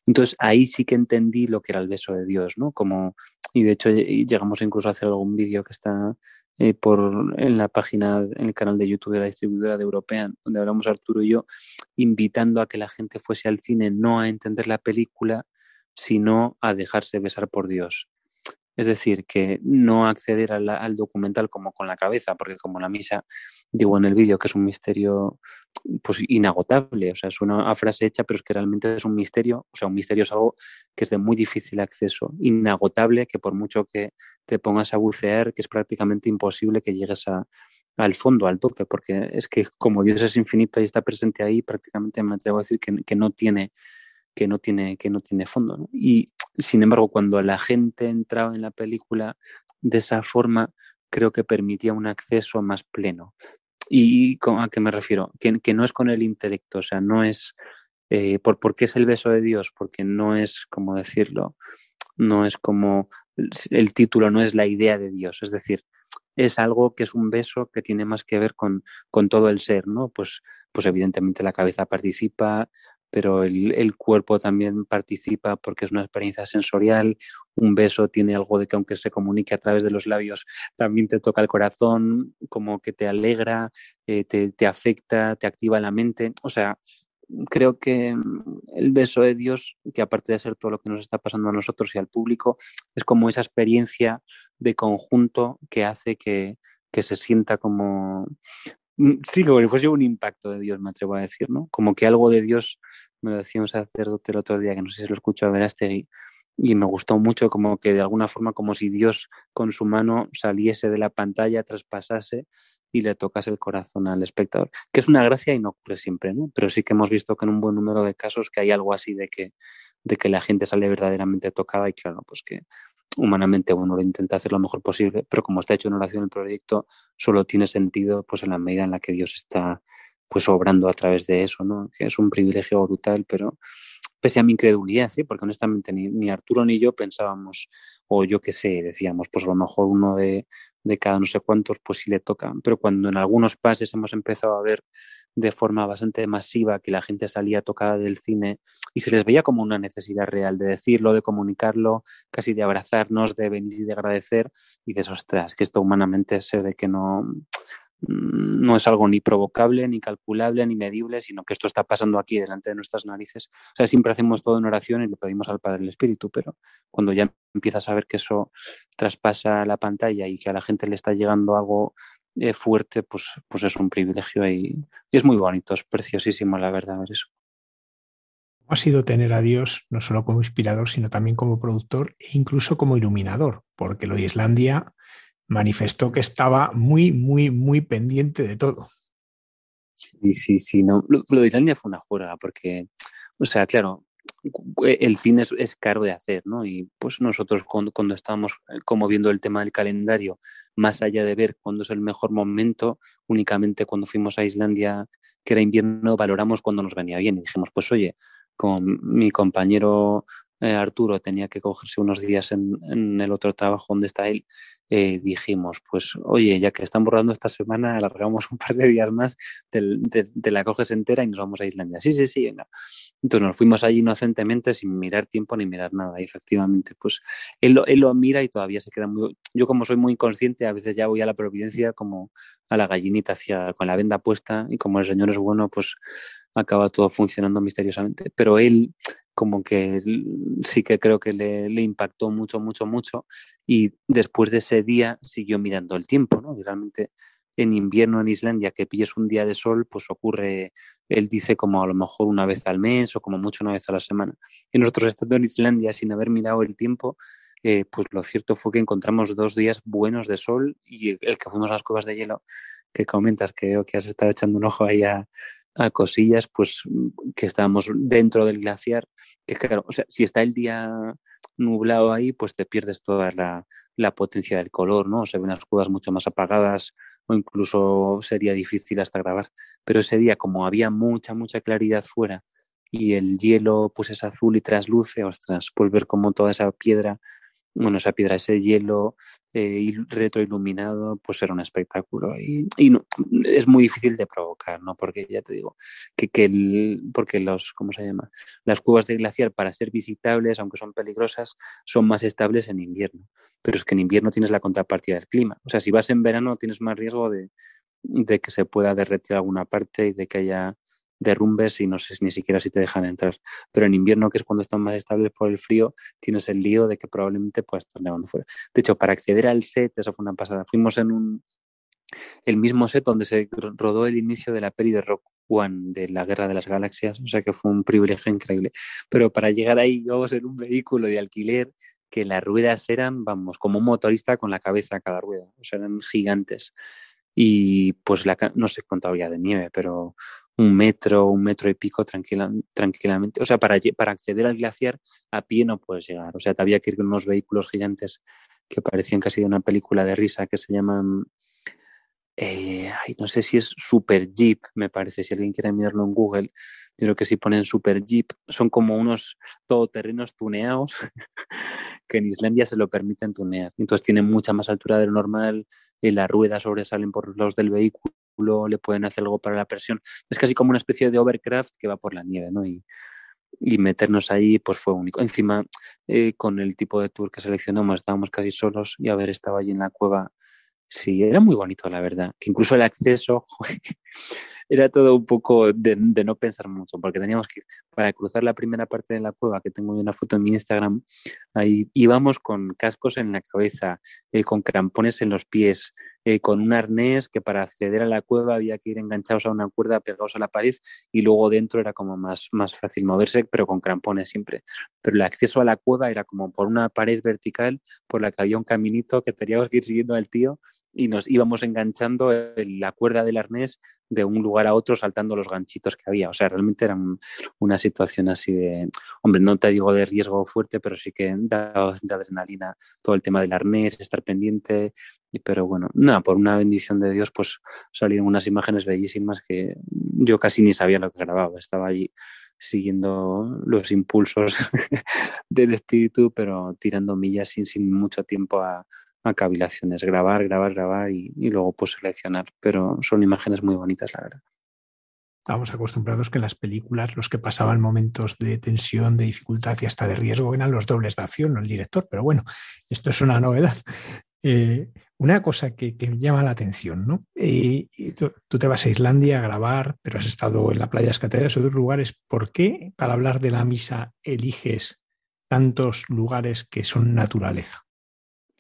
Entonces ahí sí que entendí lo que era el beso de Dios, ¿no? Como, y de hecho llegamos incluso a hacer algún vídeo que está eh, por, en la página, en el canal de YouTube de la distribuidora de European, donde hablamos Arturo y yo, invitando a que la gente fuese al cine no a entender la película, sino a dejarse besar por Dios. Es decir, que no acceder al, documental como con la cabeza, porque como la misa, digo en el vídeo que es un misterio pues inagotable, o sea, es una frase hecha, pero es que realmente es un misterio, o sea, un misterio es algo que es de muy difícil acceso, inagotable, que por mucho que te pongas a bucear, que es prácticamente imposible que llegues al fondo, al tope, porque es que como Dios es infinito y está presente ahí, prácticamente me atrevo a decir que, no tiene que no tiene que no tiene fondo y sin embargo cuando la gente entraba en la película de esa forma creo que permitía un acceso más pleno ¿Y a qué me refiero? Que, que, no es con el intelecto, o sea, no es... Eh, por, ¿Por qué es el beso de Dios? Porque no es, como decirlo, no es como el título, no es la idea de Dios, es decir, es algo que es un beso que tiene más que ver con, con todo el ser, ¿no? Pues, pues evidentemente la cabeza participa, pero el, el, cuerpo también participa porque es una experiencia sensorial. Un beso tiene algo de que aunque se comunique a través de los labios, también te toca el corazón, como que te alegra, eh, te, te, afecta, te activa la mente. O sea, creo que el beso de Dios, que aparte de ser todo lo que nos está pasando a nosotros y al público, es como esa experiencia de conjunto que hace que, que se sienta como, sí, como si fuese un impacto de Dios, me atrevo a decir, ¿no? Como que algo de Dios, me lo decía un sacerdote el otro día, que no sé si lo escucho a Verástegui, y me gustó mucho como que de alguna forma como si Dios con su mano saliese de la pantalla, traspasase y le tocase el corazón al espectador, que es una gracia y no siempre, ¿no? Pero sí que hemos visto que en un buen número de casos que hay algo así de que, de que la gente sale verdaderamente tocada y claro, pues que humanamente uno lo intenta hacer lo mejor posible, pero como está hecho en oración el proyecto, solo tiene sentido pues en la medida en la que Dios está pues obrando a través de eso, ¿no? Que es un privilegio brutal, pero pese a mi incredulidad, ¿sí? porque honestamente ni, Arturo ni yo pensábamos, o yo qué sé, decíamos, pues a lo mejor uno de, de cada no sé cuántos, pues sí le toca. Pero cuando en algunos pases hemos empezado a ver de forma bastante masiva que la gente salía tocada del cine y se les veía como una necesidad real de decirlo, de comunicarlo, casi de abrazarnos, de venir y de agradecer, y de ostras, que esto humanamente se ve que no, Mm, no es algo ni provocable, ni calculable, ni medible, sino que esto está pasando aquí delante de nuestras narices. O sea, siempre hacemos todo en oración y le pedimos al Padre el Espíritu, pero cuando ya empiezas a ver que eso traspasa la pantalla y que a la gente le está llegando algo eh, fuerte, pues, pues es un privilegio y, y, es muy bonito, es preciosísimo, la verdad, ver eso. Ha sido tener a Dios no solo como inspirador, sino también como productor e incluso como iluminador, porque lo de Islandia manifestó que estaba muy, muy, muy pendiente de todo. Sí, sí, sí. No. Lo, de Islandia fue una jura, porque, o sea, claro, el cine es, es, caro de hacer, ¿no? Y pues nosotros cuando, cuando estábamos eh, como viendo el tema del calendario, más allá de ver cuándo es el mejor momento, únicamente cuando fuimos a Islandia, que era invierno, valoramos cuando nos venía bien. Y dijimos, pues oye, con mi compañero eh, Arturo tenía que cogerse unos días en, el otro trabajo donde está él, eh, dijimos, pues oye, ya que están borrando esta semana, alargamos un par de días más, te, la coges entera y nos vamos a Islandia. Sí, sí, sí, venga. Entonces nos fuimos allí inocentemente sin mirar tiempo ni mirar nada. Y efectivamente, pues él lo, mira y todavía se queda muy... Yo como soy muy inconsciente, a veces ya voy a la providencia como a la gallinita con la venda puesta y como el Señor es bueno, pues acaba todo funcionando misteriosamente. Pero él como que sí que creo que le, impactó mucho, mucho, mucho. Y después de ese día siguió mirando el tiempo, ¿no? Y realmente en invierno en Islandia que pilles un día de sol, pues ocurre, él dice como a lo mejor una vez al mes o como mucho una vez a la semana. Y nosotros estando en Islandia sin haber mirado el tiempo, eh, pues lo cierto fue que encontramos dos días buenos de sol y el que fuimos a las cuevas de hielo, que comentas, que que has estado echando un ojo ahí a, a cosillas, pues que estábamos dentro del glaciar, que claro, o sea, si está el día nublado ahí, pues te pierdes toda la, la potencia del color, ¿no? Se ven las cuevas mucho más apagadas o incluso sería difícil hasta grabar. Pero ese día, como había mucha, mucha claridad fuera y el hielo pues es azul y trasluce, ostras, pues ver cómo toda esa piedra bueno, esa piedra, ese hielo eh, retroiluminado, pues era un espectáculo. Y, es muy difícil de provocar, ¿no? Porque ya te digo, que, que el, porque los, ¿cómo se llama? Las cuevas de glaciar, para ser visitables, aunque son peligrosas, son más estables en invierno. Pero es que en invierno tienes la contrapartida del clima. O sea, si vas en verano tienes más riesgo de, de que se pueda derretir alguna parte y de que haya derrumbes y no sé ni siquiera si te dejan entrar. Pero en invierno, que es cuando están más estables por el frío, tienes el lío de que probablemente pueda estar nevando fuera. De hecho, para acceder al set, eso fue una pasada. Fuimos en un el mismo set donde se rodó el inicio de la peli de Rock One, de la Guerra de las Galaxias, o sea que fue un privilegio increíble. Pero para llegar ahí íbamos en un vehículo de alquiler que las ruedas eran, vamos, como un motorista con la cabeza a cada rueda, o sea, eran gigantes. Y pues la, no sé cuánto había de nieve, pero un metro, un metro y pico tranquila, tranquilamente. O sea, para, para acceder al glaciar a pie no puedes llegar. O sea, te había que ir con unos vehículos gigantes que parecían casi de una película de risa que se llaman eh, no sé si es Super Jeep, me parece, si alguien quiere mirarlo en Google, yo creo que si ponen Super Jeep, son como unos todoterrenos tuneados [LAUGHS] que en Islandia se lo permiten tunear. Entonces tienen mucha más altura de lo normal, y las ruedas sobresalen por los del vehículo, le pueden hacer algo para la presión. Es casi como una especie de overcraft que va por la nieve, ¿no? Y, y meternos ahí pues fue único. Encima, eh, con el tipo de tour que seleccionamos, estábamos casi solos y haber estado allí en la cueva, sí, era muy bonito, la verdad. Que incluso el acceso [LAUGHS] era todo un poco de, no pensar mucho, porque teníamos que para cruzar la primera parte de la cueva, que tengo una foto en mi Instagram, ahí íbamos con cascos en la cabeza, eh, con crampones en los pies, eh, con un arnés que para acceder a la cueva había que ir enganchados a una cuerda pegados a la pared y luego dentro era como más, más fácil moverse, pero con crampones siempre. Pero el acceso a la cueva era como por una pared vertical por la que había un caminito que teníamos que ir siguiendo al tío y nos íbamos enganchando la cuerda del arnés de un lugar a otro saltando los ganchitos que había. O sea, realmente era una situación así de, hombre, no te digo de riesgo fuerte, pero sí que da de adrenalina todo el tema del arnés, estar pendiente, pero bueno, nada, por una bendición de Dios, pues salieron unas imágenes bellísimas que yo casi ni sabía lo que grababa. Estaba allí siguiendo los impulsos [LAUGHS] del espíritu, pero tirando millas sin, sin mucho tiempo a, a cavilaciones. Grabar, grabar, grabar y, luego pues seleccionar. Pero son imágenes muy bonitas, la verdad. Estábamos acostumbrados que en las películas los que pasaban momentos de tensión, de dificultad y hasta de riesgo eran los dobles de acción, no el director, pero bueno, esto es una novedad. [LAUGHS] Eh, una cosa que, llama la atención, ¿no? Eh, tú, te vas a Islandia a grabar, pero has estado en la playa Escateras o otros lugares. ¿Por qué para hablar de la misa eliges tantos lugares que son naturaleza?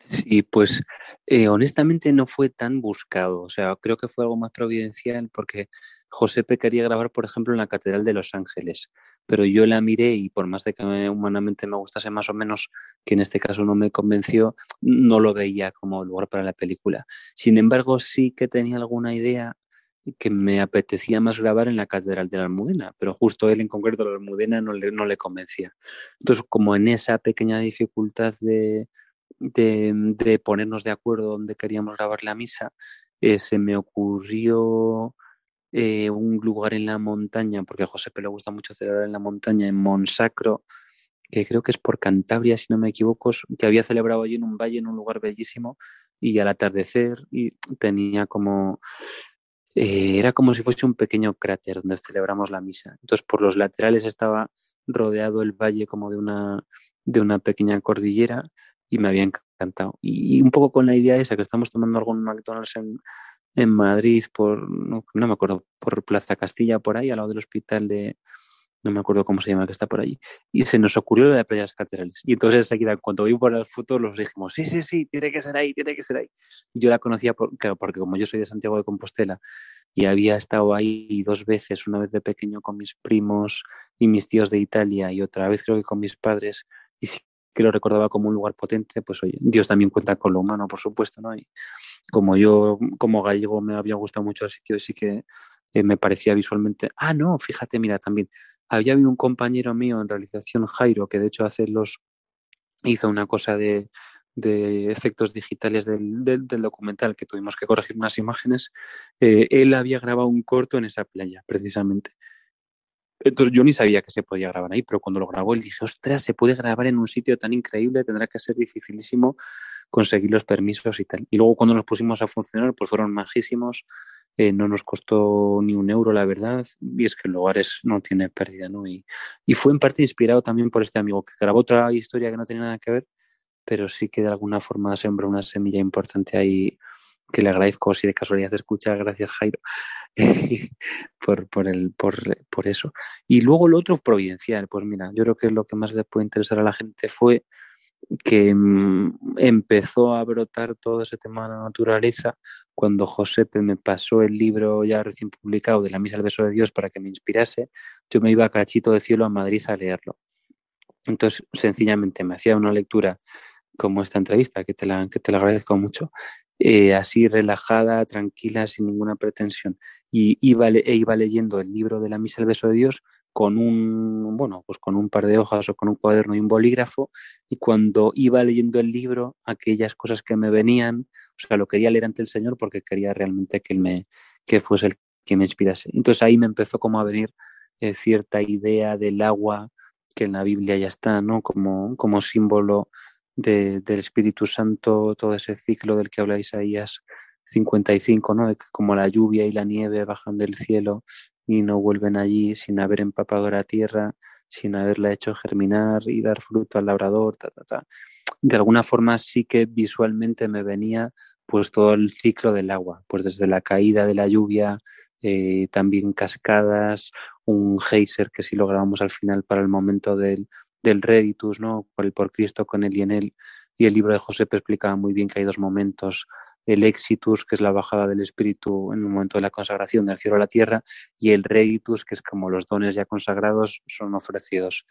Sí, pues eh, honestamente no fue tan buscado. O sea, creo que fue algo más providencial porque Josepe quería grabar, por ejemplo, en la Catedral de Los Ángeles, pero yo la miré y por más de que humanamente me gustase más o menos, que en este caso no me convenció, no lo veía como lugar para la película. Sin embargo, sí que tenía alguna idea que me apetecía más grabar en la Catedral de la Almudena, pero justo él en concreto, la Almudena, no le, no le convencía. Entonces, como en esa pequeña dificultad de, de, ponernos de acuerdo donde queríamos grabar la misa, eh, se me ocurrió eh, un lugar en la montaña, porque a José le gusta mucho celebrar en la montaña, en Monsacro, que creo que es por Cantabria, si no me equivoco, que había celebrado allí en un valle, en un lugar bellísimo, y al atardecer y tenía como... Eh, era como si fuese un pequeño cráter donde celebramos la misa. Entonces, por los laterales estaba rodeado el valle como de una, de una pequeña cordillera y me había encantado. Y, un poco con la idea esa, que estamos tomando algún McDonald's en, en Madrid, por, no, me acuerdo, por Plaza Castilla, por ahí, al lado del hospital de, no me acuerdo cómo se llama, que está por allí. Y se nos ocurrió lo de playas catedrales. Y entonces enseguida, cuando vi por las fotos, los dijimos, sí, sí, sí, tiene que ser ahí, tiene que ser ahí. Yo la conocía por, claro, porque como yo soy de Santiago de Compostela y había estado ahí dos veces, una vez de pequeño con mis primos y mis tíos de Italia y otra vez creo que con mis padres, y sí que lo recordaba como un lugar potente, pues oye, Dios también cuenta con lo humano, por supuesto, ¿no? Y como yo, como gallego, me había gustado mucho el sitio, así que eh, me parecía visualmente, ah, no, fíjate, mira, también, había habido un compañero mío en realización, Jairo, que de hecho hace los, hizo una cosa de, de efectos digitales del, del, del, documental, que tuvimos que corregir unas imágenes, eh, él había grabado un corto en esa playa, precisamente. Entonces yo ni sabía que se podía grabar ahí, pero cuando lo grabó, él dije, ostras, se puede grabar en un sitio tan increíble, tendrá que ser dificilísimo conseguir los permisos y tal. Y luego cuando nos pusimos a funcionar, pues fueron majísimos, eh, no nos costó ni un euro, la verdad, y es que el lugar es, no tiene pérdida, ¿no? Y, y fue en parte inspirado también por este amigo que grabó otra historia que no tenía nada que ver, pero sí que de alguna forma sembró una semilla importante ahí que le agradezco si de casualidad escucha, gracias Jairo, [LAUGHS] por, por, el, por, por, eso. Y luego lo otro providencial, pues mira, yo creo que lo que más le puede interesar a la gente fue que mmm, empezó a brotar todo ese tema de la naturaleza cuando Josepe me pasó el libro ya recién publicado de la Misa al Beso de Dios para que me inspirase, yo me iba a cachito de cielo a Madrid a leerlo. Entonces, sencillamente me hacía una lectura como esta entrevista, que te la, que te la agradezco mucho, eh, así relajada, tranquila, sin ninguna pretensión. Y iba, e iba leyendo el libro de la Misa del Beso de Dios con un, bueno, pues con un par de hojas o con un cuaderno y un bolígrafo y cuando iba leyendo el libro, aquellas cosas que me venían, o sea, lo quería leer ante el Señor porque quería realmente que él me, que fuese el que me inspirase. Entonces ahí me empezó como a venir eh, cierta idea del agua que en la Biblia ya está, ¿no? Como, como símbolo del Espíritu Santo, todo ese ciclo del que habla Isaías 55, ¿no? De que como la lluvia y la nieve bajan del cielo y no vuelven allí sin haber empapado la tierra, sin haberla hecho germinar y dar fruto al labrador, ta, ta, ta. De alguna forma sí que visualmente me venía pues todo el ciclo del agua, pues desde la caída de la lluvia, eh, también cascadas, un geyser que sí lo grabamos al final para el momento del, del Reditus, ¿no? Por el por Cristo con él y en él. Y el libro de José explicaba muy bien que hay dos momentos el exitus, que es la bajada del espíritu en el momento de la consagración del cielo a la tierra, y el reditus, que es como los dones ya consagrados son ofrecidos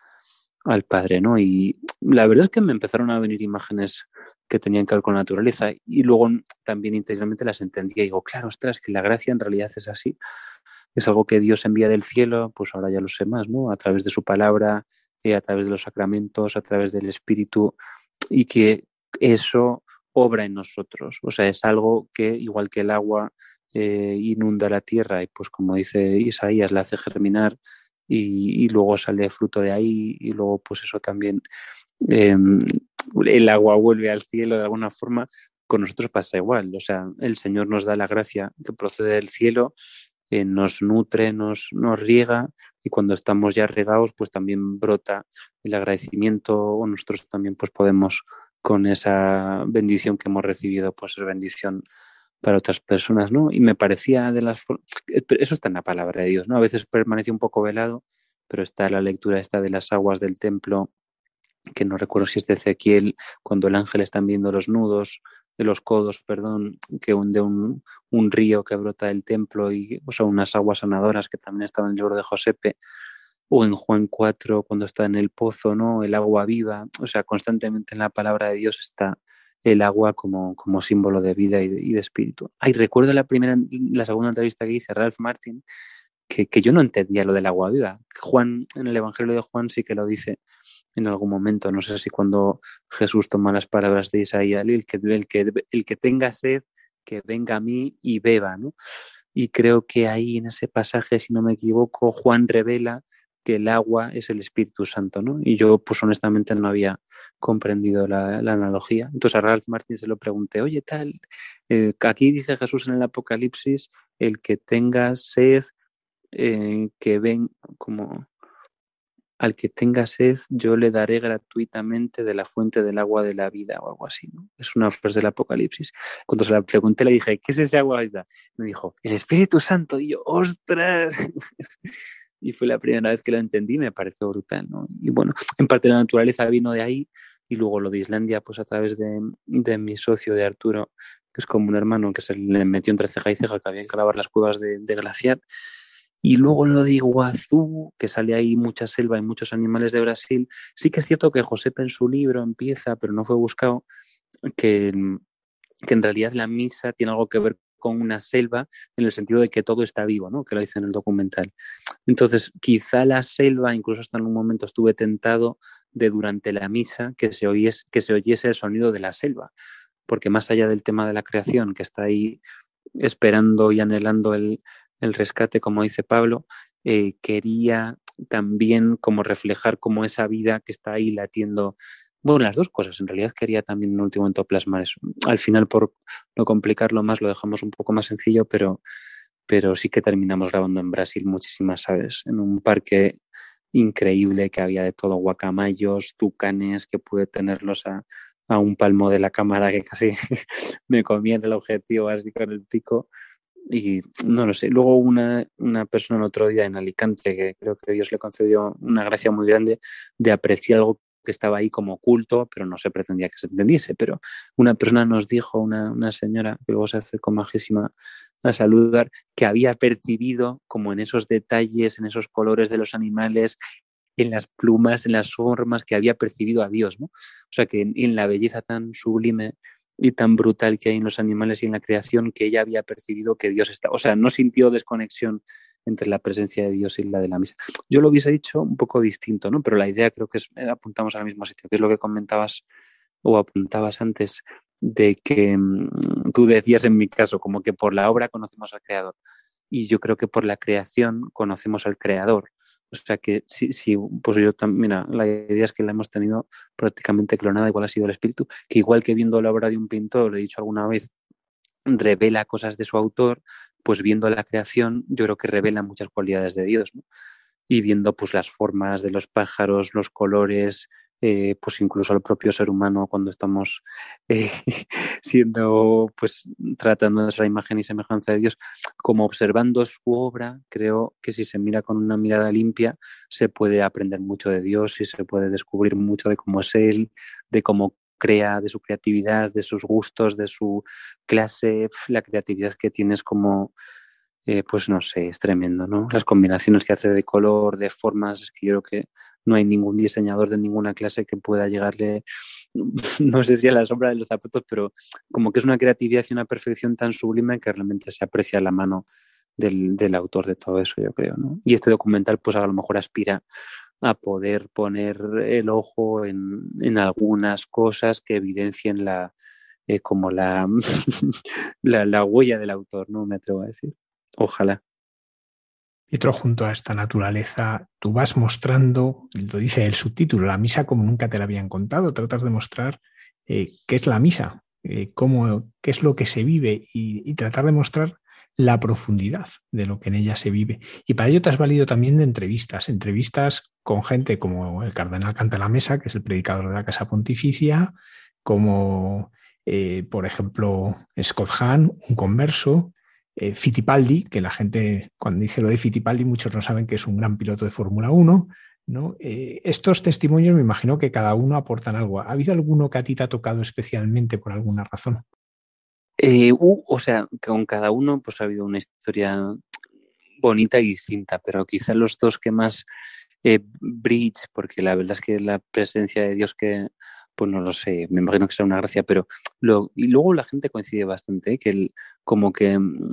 al Padre, ¿no? Y la verdad es que me empezaron a venir imágenes que tenían que ver con la naturaleza y luego también integralmente las entendía y digo, claro, ostras, que la gracia en realidad es así, es algo que Dios envía del cielo, pues ahora ya lo sé más, ¿no? A través de su palabra, a través de los sacramentos, a través del Espíritu y que eso obra en nosotros. O sea, es algo que, igual que el agua eh, inunda la tierra y pues como dice Isaías, la hace germinar y, luego sale fruto de ahí y luego pues eso también em, el agua vuelve al cielo de alguna forma, con nosotros pasa igual. O sea, el Señor nos da la gracia que procede del cielo, nos nutre, nos, nos riega y cuando estamos ya regados pues también brota el agradecimiento o nosotros también pues podemos con esa bendición que hemos recibido, pues ser bendición para otras personas, ¿no? Y me parecía de las... Eh, eso está en la palabra de Dios, ¿no? A veces permanece un poco velado, pero está la lectura esta de las aguas del templo, que no recuerdo si es de Ezequiel, cuando el ángel está viendo los nudos, de los codos, perdón, que hunde un, un río que brota del templo y o sea, unas aguas sanadoras que también estaban en el libro de Josepe o en Juan 4 cuando está en el pozo, ¿no? El agua viva, o sea, constantemente en la palabra de Dios está el agua como, como símbolo de vida y de, espíritu. Ay, recuerdo la primera, la segunda entrevista que hice Ralph Martin, que, que, yo no entendía lo del agua viva. Juan, en el Evangelio de Juan sí que lo dice en algún momento, no sé si cuando Jesús toma las palabras de Isaías, el que, el que, el que tenga sed, que venga a mí y beba, ¿no? Y creo que ahí en ese pasaje, si no me equivoco, Juan revela que el agua es el Espíritu Santo, ¿no? Y yo, pues honestamente, no había comprendido la, analogía. Entonces a Ralph Martin se lo pregunté, oye, tal, eh, aquí dice Jesús en el Apocalipsis, el que tenga sed, eh, que ven como al que tenga sed, yo le daré gratuitamente de la fuente del agua de la vida o algo así, ¿no? Es una frase del Apocalipsis. Cuando se la pregunté, le dije, ¿qué es ese agua de vida? Me dijo, el Espíritu Santo. Y yo, ¡ostras! [LAUGHS] y fue la primera vez que lo entendí, me pareció brutal. Y bueno, en parte la naturaleza vino de ahí y luego lo de Islandia, pues a través de, de mi socio, de Arturo, que es como un hermano que se le metió entre ceja y ceja, que había que grabar las cuevas de, de glaciar. Y luego lo de Iguazú, que sale ahí mucha selva y muchos animales de Brasil. Sí que es cierto que José en su libro empieza, pero no fue buscado, que, que en realidad la misa tiene algo que ver con una selva en el sentido de que todo está vivo, ¿no? que lo dice en el documental. Entonces, quizá la selva, incluso hasta en un momento estuve tentado de durante la misa que se, oyese, que se oyese el sonido de la selva, porque más allá del tema de la creación, que está ahí esperando y anhelando el, el rescate, como dice Pablo, eh, quería también como reflejar como esa vida que está ahí latiendo bueno, las dos cosas. En realidad quería también en último momento plasmar eso. Al final, por no complicarlo más, lo dejamos un poco más sencillo, pero, pero sí que terminamos grabando en Brasil muchísimas aves, en un parque increíble que había de todo, guacamayos, tucanes, que pude tenerlos a, a un palmo de la cámara que casi [LAUGHS] me comían el objetivo así con el pico. Y no lo sé. Luego una, una persona el otro día en Alicante, que creo que Dios le concedió una gracia muy grande de apreciar algo que estaba ahí como oculto, pero no se pretendía que se entendiese. Pero una persona nos dijo, una, una señora que luego se hace con majísima a saludar, que había percibido como en esos detalles, en esos colores de los animales, en las plumas, en las formas, que había percibido a Dios, ¿no? O sea, que en, en la belleza tan sublime y tan brutal que hay en los animales y en la creación, que ella había percibido que Dios está, o sea, no sintió desconexión entre la presencia de Dios y la de la misa. Yo lo hubiese dicho un poco distinto, ¿no? Pero la idea creo que es, eh, apuntamos al mismo sitio, que es lo que comentabas o apuntabas antes de que mm, tú decías en mi caso, como que por la obra conocemos al Creador. Y yo creo que por la creación conocemos al Creador. O sea que sí, sí, pues yo también, la idea es que la hemos tenido prácticamente clonada, igual ha sido el espíritu, que igual que viendo la obra de un pintor, he dicho alguna vez, revela cosas de su autor, pues viendo la creación, yo creo que revela muchas cualidades de Dios, ¿no? Y viendo pues las formas de los pájaros, los colores, eh, pues incluso al propio ser humano cuando estamos eh, [LAUGHS] siendo, pues tratando nuestra imagen y semejanza de Dios, como observando su obra, creo que si se mira con una mirada limpia, se puede aprender mucho de Dios y se puede descubrir mucho de cómo es Él, de cómo crea, de su creatividad, de sus gustos, de su clase, la creatividad que tienes como, eh, pues no sé, es tremendo, ¿no? Las combinaciones que hace de color, de formas, es que yo creo que no hay ningún diseñador de ninguna clase que pueda llegarle, [LAUGHS] no sé si a la sombra de los zapatos, pero como que es una creatividad y una perfección tan sublime que realmente se aprecia la mano del, del autor de todo eso, yo creo, ¿no? Y este documental, pues a lo mejor aspira a poder poner el ojo en, en algunas cosas que evidencien la, eh, como la, [LAUGHS] la, la, huella del autor, ¿no? Me atrevo a decir. Ojalá. Pietro, junto a esta naturaleza, tú vas mostrando, lo dice el subtítulo, la misa como nunca te la habían contado, tratas de mostrar eh, qué es la misa, eh, cómo, qué es lo que se vive y, tratar de mostrar la profundidad de lo que en ella se vive. Y para ello te has valido también de entrevistas, entrevistas con gente como el cardenal Canta la Mesa, que es el predicador de la Casa Pontificia, como eh, por ejemplo Scott Hahn, un converso, eh, Fittipaldi, que la gente cuando dice lo de Fittipaldi muchos no saben que es un gran piloto de Fórmula 1. ¿no? Eh, estos testimonios me imagino que cada uno aportan algo. ¿Ha habido alguno que a ti te ha tocado especialmente por alguna razón? Eh, o sea, con cada uno pues ha habido una historia bonita y distinta, pero quizá los dos que más eh, bridge, porque la verdad es que la presencia de Dios que, pues no lo sé, me imagino que sea una gracia, pero lo, y luego la gente coincide bastante, ¿eh? que el, como que mm,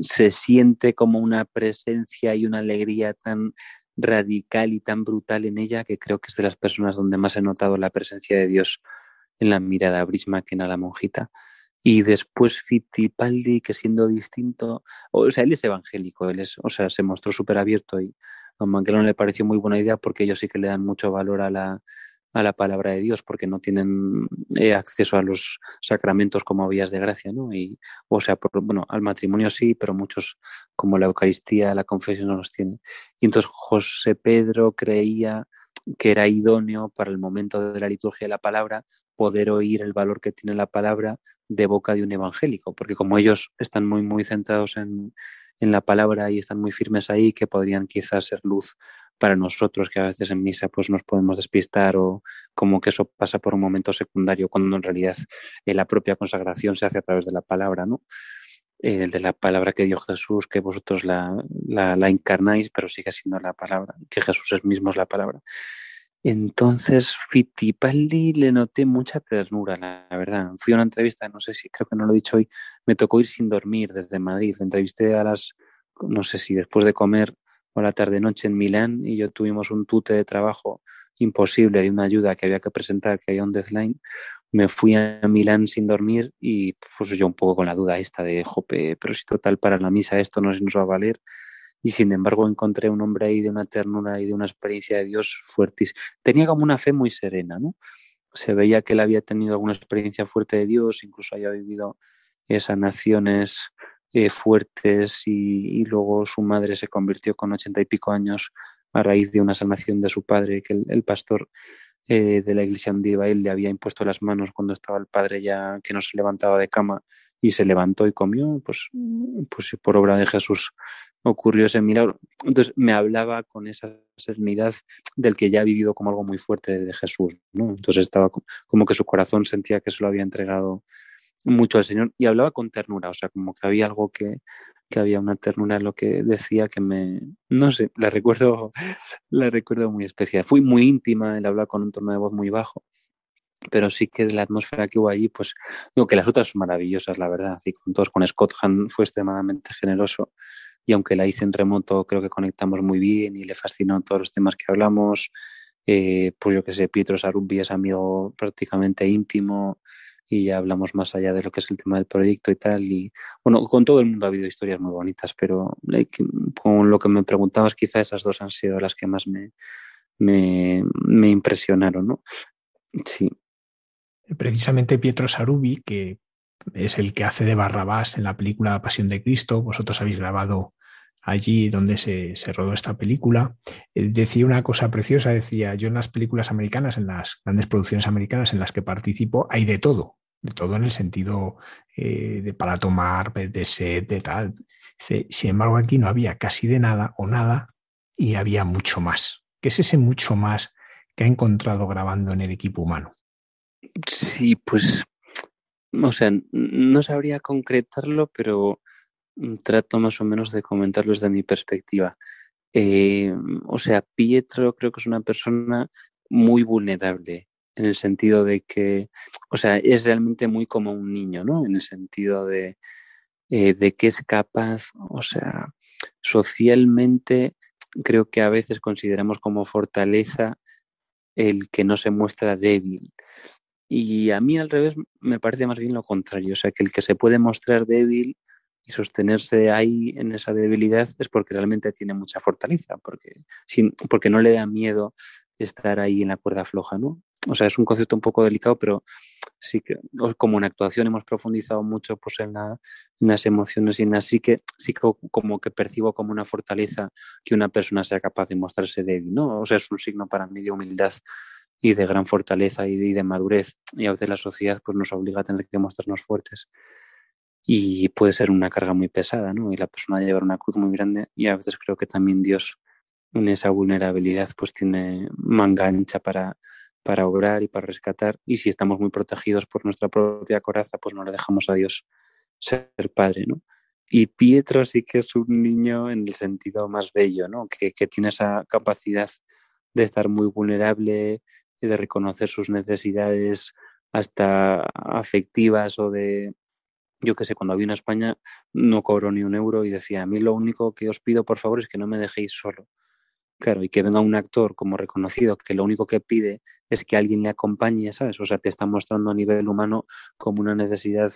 se siente como una presencia y una alegría tan radical y tan brutal en ella que creo que es de las personas donde más he notado la presencia de Dios en la mirada brisma que en la monjita. Y después Fittipaldi, que siendo distinto, o sea, él es evangélico, él es, o sea, se mostró súper abierto y a Manquelón le pareció muy buena idea porque ellos sí que le dan mucho valor a la, a la palabra de Dios porque no tienen eh, acceso a los sacramentos como vías de gracia, ¿no? Y, o sea, bueno, al matrimonio sí, pero muchos como la Eucaristía, la confesión no los tienen. Y entonces José Pedro creía que era idóneo para el momento de la liturgia de la palabra poder oír el valor que tiene la palabra de boca de un evangélico, porque como ellos están muy, muy centrados en, en la palabra y están muy firmes ahí, que podrían quizás ser luz para nosotros, que a veces en misa pues nos podemos despistar o como que eso pasa por un momento secundario, cuando en realidad eh, la propia consagración se hace a través de la palabra, ¿no? Eh, de la palabra que dio Jesús, que vosotros la, la, encarnáis, pero sigue siendo la palabra, que Jesús es mismo es la palabra. Entonces, Fittipaldi le noté mucha ternura, la verdad. Fui a una entrevista, no sé si, creo que no lo he dicho hoy, me tocó ir sin dormir desde Madrid. Entrevisté a las, no sé si después de comer o la tarde-noche en Milán y yo tuvimos un tute de trabajo imposible de una ayuda que había que presentar, que había un deadline. Me fui a Milán sin dormir y pues yo un poco con la duda esta de, jope, pero si total para la misa esto no nos va a valer y sin embargo encontré un hombre ahí de una ternura y de una experiencia de Dios fuertísima. Tenía como una fe muy serena, ¿no? Se veía que él había tenido alguna experiencia fuerte de Dios, incluso había vivido sanaciones eh, fuertes y, luego su madre se convirtió con ochenta y pico años a raíz de una sanación de su padre, que el, pastor eh, de la iglesia donde iba le había impuesto las manos cuando estaba el padre ya que no se levantaba de cama y se levantó y comió, pues, pues por obra de Jesús ocurrió ese milagro. Entonces me hablaba con esa serenidad del que ya ha vivido como algo muy fuerte de Jesús. Entonces estaba como que su corazón sentía que se lo había entregado mucho al Señor y hablaba con ternura, o sea, como que había algo que, que había una ternura en lo que decía que me, no sé, la recuerdo, [LAUGHS] la recuerdo muy especial. Fui muy íntima, él hablaba con un tono de voz muy bajo pero sí que de la atmósfera que hubo allí, pues digo que las otras son maravillosas, la verdad, y con todos, con Scott Hahn fue extremadamente generoso y aunque la hice en remoto, creo que conectamos muy bien y le fascinó todos los temas que hablamos. Eh, pues yo que sé, Pietro Sarumbi es amigo prácticamente íntimo y ya hablamos más allá de lo que es el tema del proyecto y tal. Y bueno, con todo el mundo ha habido historias muy bonitas, pero con lo que me preguntabas, quizá esas dos han sido las que más me, me, impresionaron, ¿no? Sí. Precisamente Pietro Sarubi, que es el que hace de Barrabás en la película Pasión de Cristo, vosotros habéis grabado allí donde se, rodó esta película, eh, decía una cosa preciosa, decía, yo en las películas americanas, en las grandes producciones americanas en las que participo, hay de todo, de todo en el sentido eh, de para tomar, de sed, de tal. sin embargo, aquí no había casi de nada o nada y había mucho más. ¿Qué es ese mucho más que ha encontrado grabando en el equipo humano? Sí, pues, o sea, no sabría concretarlo, pero trato más o menos de comentarlo desde mi perspectiva. Eh, o sea, Pietro creo que es una persona muy vulnerable en el sentido de que, o sea, es realmente muy como un niño, ¿no? En el sentido de, eh, de que es capaz, o sea, socialmente creo que a veces consideramos como fortaleza el que no se muestra débil. Y a mí al revés me parece más bien lo contrario, o sea, que el que se puede mostrar débil y sostenerse ahí en esa debilidad es porque realmente tiene mucha fortaleza, porque, sin, porque no le da miedo estar ahí en la cuerda floja, ¿no? O sea, es un concepto un poco delicado, pero sí que como en actuación hemos profundizado mucho pues, en, las emociones y en así que sí que como que percibo como una fortaleza que una persona sea capaz de mostrarse débil, ¿no? O sea, es un signo para mí de humildad y de gran fortaleza y de, y de madurez y a veces la sociedad pues nos obliga a tener que mostrarnos fuertes y puede ser una carga muy pesada, ¿no? Y la persona llevar una cruz muy grande y a veces creo que también Dios en esa vulnerabilidad pues tiene manga ancha para, para obrar y para rescatar y si estamos muy protegidos por nuestra propia coraza pues no le dejamos a Dios ser padre, ¿no? Y Pietro sí que es un niño en el sentido más bello, ¿no? Que, que tiene esa capacidad de estar muy vulnerable, y de reconocer sus necesidades hasta afectivas o de, yo que sé, cuando vine a España no cobro ni un euro y decía, a mí lo único que os pido por favor es que no me dejéis solo. Claro, y que venga un actor como reconocido que lo único que pide es que alguien le acompañe, ¿sabes? O sea, te está mostrando a nivel humano como una necesidad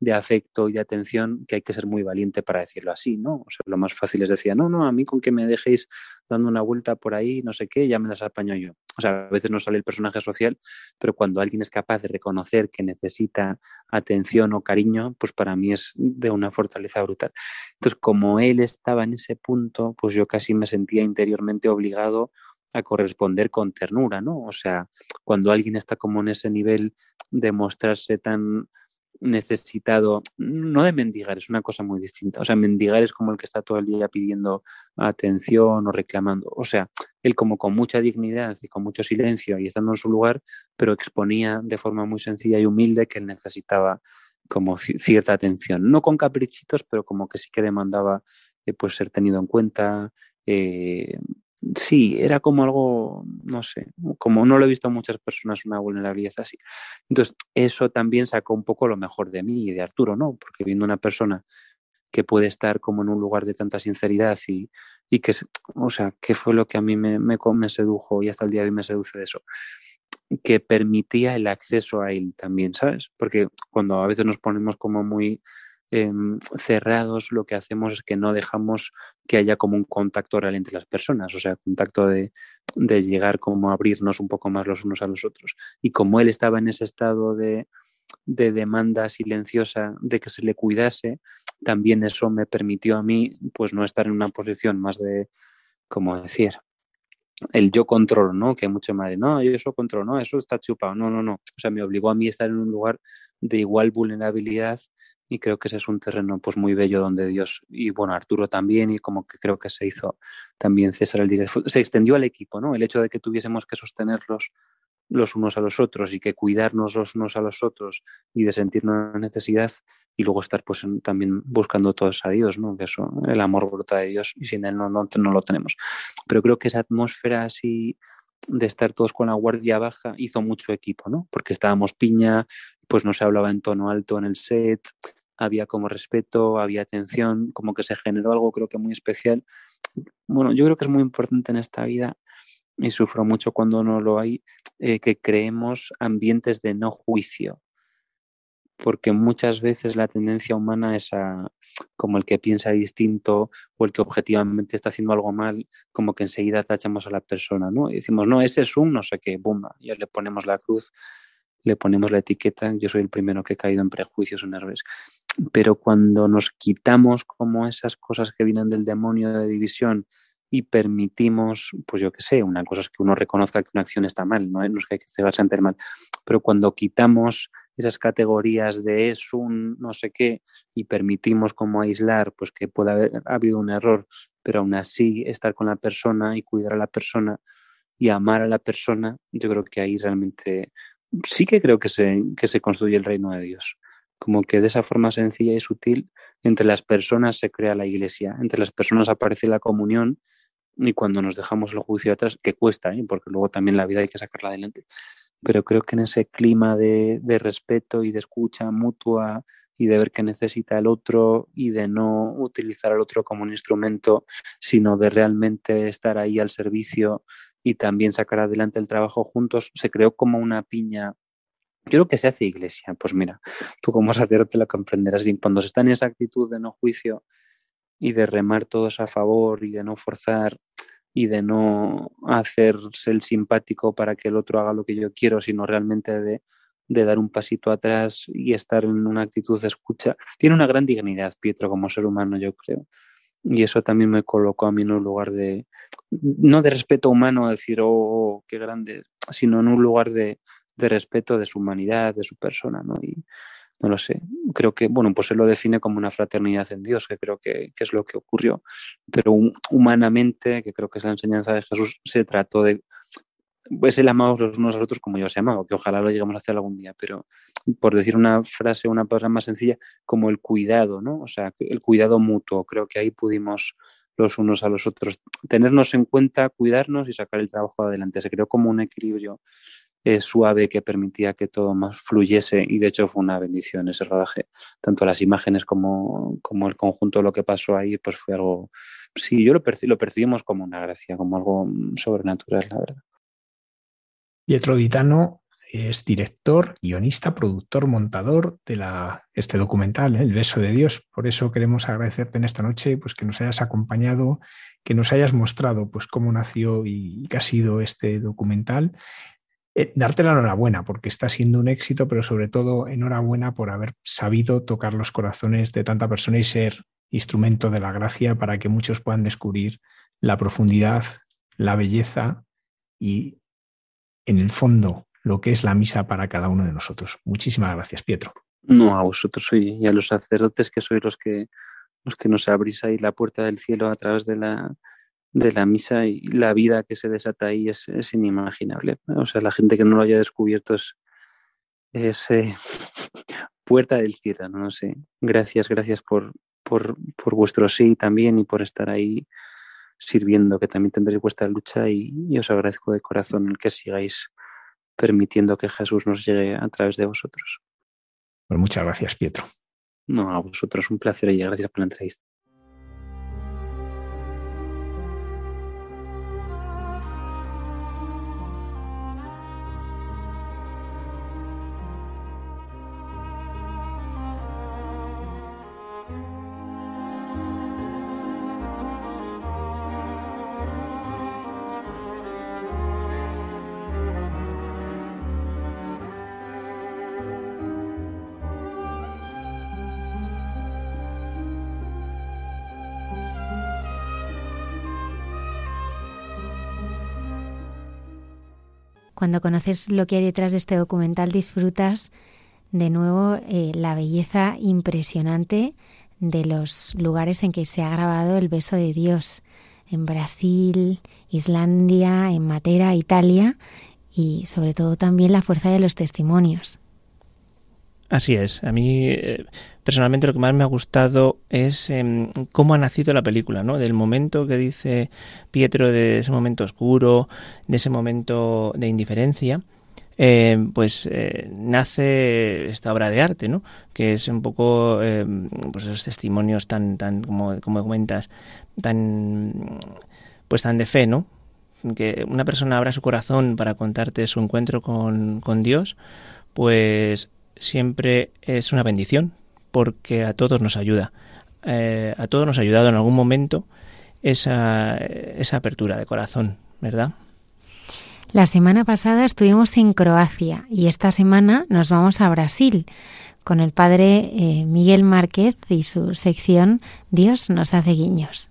de afecto y de atención que hay que ser muy valiente para decirlo así, ¿no? O sea, lo más fácil es decir, no, no, a mí con que me dejéis dando una vuelta por ahí, no sé qué, ya me las apaño yo. O sea, a veces no sale el personaje social, pero cuando alguien es capaz de reconocer que necesita atención o cariño, pues para mí es de una fortaleza brutal. Entonces, como él estaba en ese punto, pues yo casi me sentía interiormente obligado a corresponder con ternura, ¿no? O sea, cuando alguien está como en ese nivel de mostrarse tan necesitado, no de mendigar, es una cosa muy distinta. O sea, mendigar es como el que está todo el día pidiendo atención o reclamando. O sea, él como con mucha dignidad y con mucho silencio y estando en su lugar, pero exponía de forma muy sencilla y humilde que él necesitaba como cierta atención. No con caprichitos, pero como que sí que demandaba eh, pues ser tenido en cuenta, eh, sí, era como algo, no sé, como no lo he visto a muchas personas una vulnerabilidad así. Entonces, eso también sacó un poco lo mejor de mí y de Arturo, ¿no? Porque viendo una persona que puede estar como en un lugar de tanta sinceridad y, y que, o sea, ¿qué fue lo que a mí me, me, me sedujo y hasta el día de hoy me seduce de eso? Que permitía el acceso a él también, ¿sabes? Porque cuando a veces nos ponemos como muy Em, cerrados, lo que hacemos es que no dejamos que haya como un contacto real entre las personas, o sea, contacto de, de llegar como a abrirnos un poco más los unos a los otros. Y como él estaba en ese estado de, de demanda silenciosa de que se le cuidase, también eso me permitió a mí pues no estar en una posición más de, como decir, el yo controlo, ¿no? Que hay mucho de, no, yo eso controlo, no, eso está chupado, no, no, no. O sea, me obligó a mí a estar en un lugar de igual vulnerabilidad y creo que ese es un terreno pues muy bello donde Dios y bueno Arturo también y como que creo que se hizo también César el director se extendió al equipo no el hecho de que tuviésemos que sostenerlos los unos a los otros y que cuidarnos los unos a los otros y de sentirnos necesidad y luego estar pues también buscando todos a Dios no que eso el amor brota de Dios y sin él no, no, no lo tenemos. Pero creo que esa atmósfera así de estar todos con la guardia baja hizo mucho equipo, ¿no? Porque estábamos piña, pues no se hablaba en tono alto en el set, había como respeto, había atención, como que se generó algo creo que muy especial. Bueno, yo creo que es muy importante en esta vida y sufro mucho cuando no lo hay, eh, que creemos ambientes de no juicio, porque muchas veces la tendencia humana es a, como el que piensa distinto o el que objetivamente está haciendo algo mal, como que enseguida tachamos a la persona, ¿no? Y decimos, no, ese es un no sé qué, bomba, ya le ponemos la cruz, le ponemos la etiqueta, yo soy el primero que he caído en prejuicios o nervios. Pero cuando nos quitamos como esas cosas que vienen del demonio de división, y permitimos, pues yo qué sé, una cosa es que uno reconozca que una acción está mal, no, es que hay que cegarse ante el mal, pero cuando quitamos esas categorías de es un no sé qué y permitimos como aislar, pues que puede haber habido un error, pero aún así estar con la persona y cuidar a la persona y amar a la persona, yo creo que ahí realmente sí que creo que se, que se construye el reino de Dios. Como que de esa forma sencilla y sutil, entre las personas se crea la iglesia, entre las personas aparece la comunión y cuando nos dejamos el juicio atrás, que cuesta, ¿eh? porque luego también la vida hay que sacarla adelante, pero creo que en ese clima de, de respeto y de escucha mutua y de ver qué necesita el otro y de no utilizar al otro como un instrumento, sino de realmente estar ahí al servicio y también sacar adelante el trabajo juntos, se creó como una piña. Yo creo que se hace iglesia. Pues mira, tú como sacerdote lo comprenderás bien. Cuando se está en esa actitud de no juicio y de remar todos a favor y de no forzar y de no hacerse el simpático para que el otro haga lo que yo quiero, sino realmente de, de dar un pasito atrás y estar en una actitud de escucha. Tiene una gran dignidad, Pietro, como ser humano, yo creo. Y eso también me colocó a mí en un lugar de, no de respeto humano, decir, oh, qué grande, sino en un lugar de, de respeto de su humanidad, de su persona, ¿no? Y, no lo sé, creo que, bueno, pues él lo define como una fraternidad en Dios, que creo que, es lo que ocurrió, pero humanamente, que creo que es la enseñanza de Jesús, se trató de, pues el amados los unos a los otros como yo se amado, que ojalá lo lleguemos a hacer algún día, pero por decir una frase, una palabra más sencilla, como el cuidado, ¿no? O sea, el cuidado mutuo, creo que ahí pudimos los unos a los otros tenernos en cuenta, cuidarnos y sacar el trabajo adelante. Se creó como un equilibrio suave que permitía que todo más fluyese y de hecho fue una bendición ese rodaje. Tanto las imágenes como, como el conjunto de lo que pasó ahí, pues fue algo, sí, yo lo, lo percibimos como una gracia, como algo sobrenatural, la verdad. Pietro Ditano es director, guionista, productor, montador de este documental, ¿eh? El beso de Dios. Por eso queremos agradecerte en esta noche pues, que nos hayas acompañado, que nos hayas mostrado pues, cómo nació y qué ha sido este documental eh, darte la enhorabuena porque está siendo un éxito, pero sobre todo enhorabuena por haber sabido tocar los corazones de tanta persona y ser instrumento de la gracia para que muchos puedan descubrir la profundidad, la belleza y, en el fondo, lo que es la misa para cada uno de nosotros. Muchísimas gracias, Pietro. No, a vosotros y a los sacerdotes que sois los que los que nos abrís ahí la puerta del cielo a través de la de la misa y la vida que se desata ahí es, inimaginable. O sea, la gente que no lo haya descubierto es, es eh, [LAUGHS] puerta del cielo, no sé. Gracias, gracias por, por, por, vuestro sí también y por estar ahí sirviendo, que también tendréis vuestra lucha y, y os agradezco de corazón el que sigáis permitiendo que Jesús nos llegue a través de vosotros. Pues muchas gracias, Pietro. No, a vosotros un placer y gracias por la entrevista. Cuando conoces lo que hay detrás de este documental, disfrutas de nuevo eh, la belleza impresionante de los lugares en que se ha grabado el beso de Dios, en Brasil, Islandia, en Matera, Italia, y sobre todo también la fuerza de los testimonios. Así es. A mí eh, personalmente lo que más me ha gustado es em, cómo ha nacido la película, ¿no? Del momento que dice Pietro de ese momento oscuro, de ese momento de indiferencia, eh, pues eh, nace esta obra de arte, ¿no? Que es un poco, eh, pues esos testimonios tan, tan, como, como comentas, tan, pues tan de fe, ¿no? Que una persona abra su corazón para contarte su encuentro con, con Dios, pues siempre es una bendición, porque a todos nos ayuda. a todos nos ha ayudado en algún momento esa, esa apertura de corazón, ¿verdad? La semana pasada estuvimos en Croacia y esta semana nos vamos a Brasil con el padre eh, Miguel Márquez y su sección Dios nos hace guiños.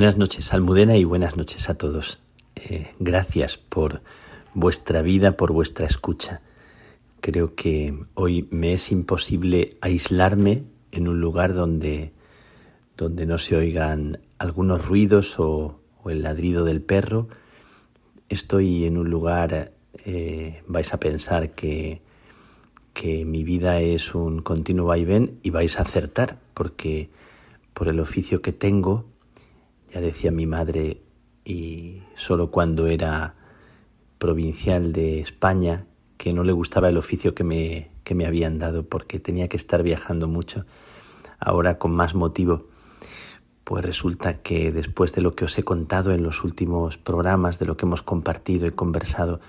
Buenas noches, Almudena, y buenas noches a todos. Eh, gracias por vuestra vida, por vuestra escucha. Creo que hoy me es imposible aislarme en un lugar donde, donde no se oigan algunos ruidos o, el ladrido del perro. Estoy en un lugar, eh, vais a pensar que, que mi vida es un continuo vaivén y vais a acertar, porque por el oficio que tengo, ya decía mi madre, y solo cuando era provincial de España, que no le gustaba el oficio que me, que me habían dado porque tenía que estar viajando mucho. Ahora con más motivo, pues resulta que después de lo que os he contado en los últimos programas, de lo que hemos compartido y conversado,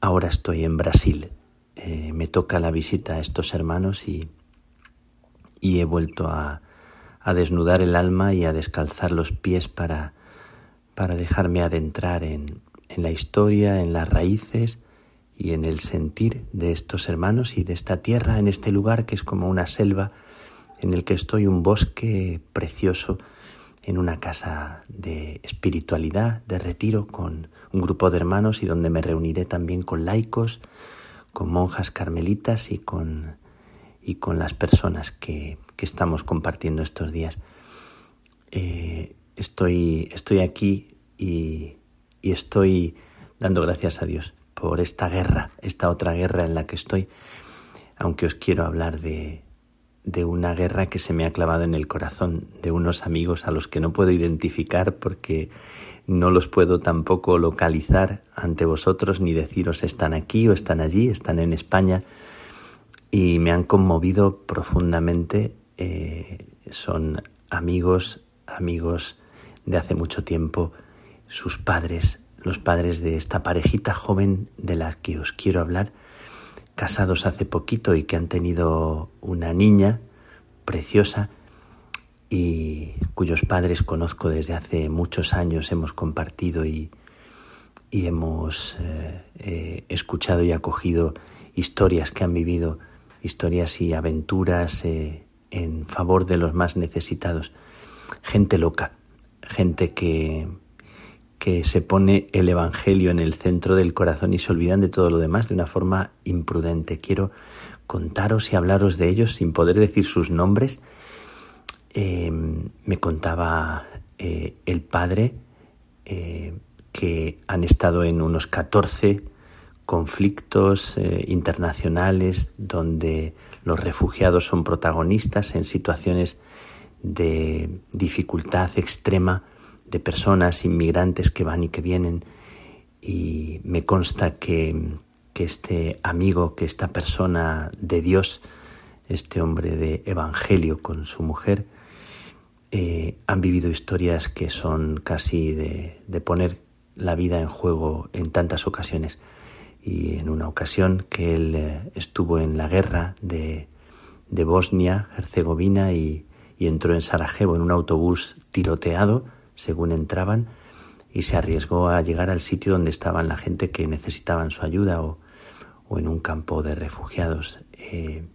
ahora estoy en Brasil. Eh, me toca la visita a estos hermanos y, y he vuelto a, a desnudar el alma y a descalzar los pies para, para dejarme adentrar en, en la historia, en las raíces y en el sentir de estos hermanos y de esta tierra, en este lugar que es como una selva en el que estoy, un bosque precioso, en una casa de espiritualidad, de retiro, con un grupo de hermanos y donde me reuniré también con laicos, con monjas carmelitas y con, y con las personas que, que estamos compartiendo estos días. Eh, estoy, estoy aquí y, estoy dando gracias a Dios por esta guerra, esta otra guerra en la que estoy, aunque os quiero hablar de, de una guerra que se me ha clavado en el corazón, de unos amigos a los que no puedo identificar porque no los puedo tampoco localizar ante vosotros ni deciros están aquí o están allí, están en España y me han conmovido profundamente eh, son amigos, amigos de hace mucho tiempo, sus padres, los padres de esta parejita joven de la que os quiero hablar, casados hace poquito y que han tenido una niña preciosa y cuyos padres conozco desde hace muchos años, hemos compartido y, y hemos eh, eh, escuchado y acogido historias que han vivido, historias y aventuras en favor de los más necesitados. Gente loca, gente que, que se pone el Evangelio en el centro del corazón y se olvidan de todo lo demás de una forma imprudente. Quiero contaros y hablaros de ellos sin poder decir sus nombres. Eh, me contaba eh, el padre eh, que han estado en unos 14 conflictos internacionales donde los refugiados son protagonistas en situaciones de dificultad extrema de personas inmigrantes que van y que vienen y me consta que, que este amigo, que esta persona de Dios, este hombre de Evangelio con su mujer, eh, han vivido historias que son casi de, de, poner la vida en juego en tantas ocasiones. Y en una ocasión que él eh, estuvo en la guerra de, Bosnia, Herzegovina, y, y, entró en Sarajevo en un autobús tiroteado, según entraban, y se arriesgó a llegar al sitio donde estaban la gente que necesitaban su ayuda o, o en un campo de refugiados eh,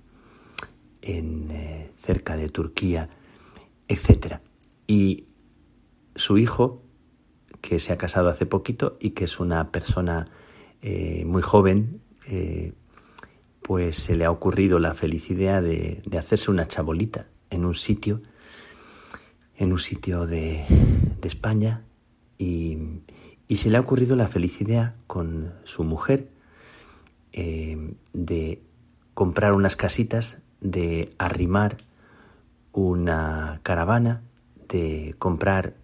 en, eh, cerca de Turquía etc. Y su hijo, que se ha casado hace poquito y que es una persona eh, muy joven, eh, pues se le ha ocurrido la feliz idea de, de, hacerse una chabolita en un sitio, en un sitio de, de España, y, y, se le ha ocurrido la feliz idea con su mujer eh, de comprar unas casitas, de arrimar una caravana, de comprar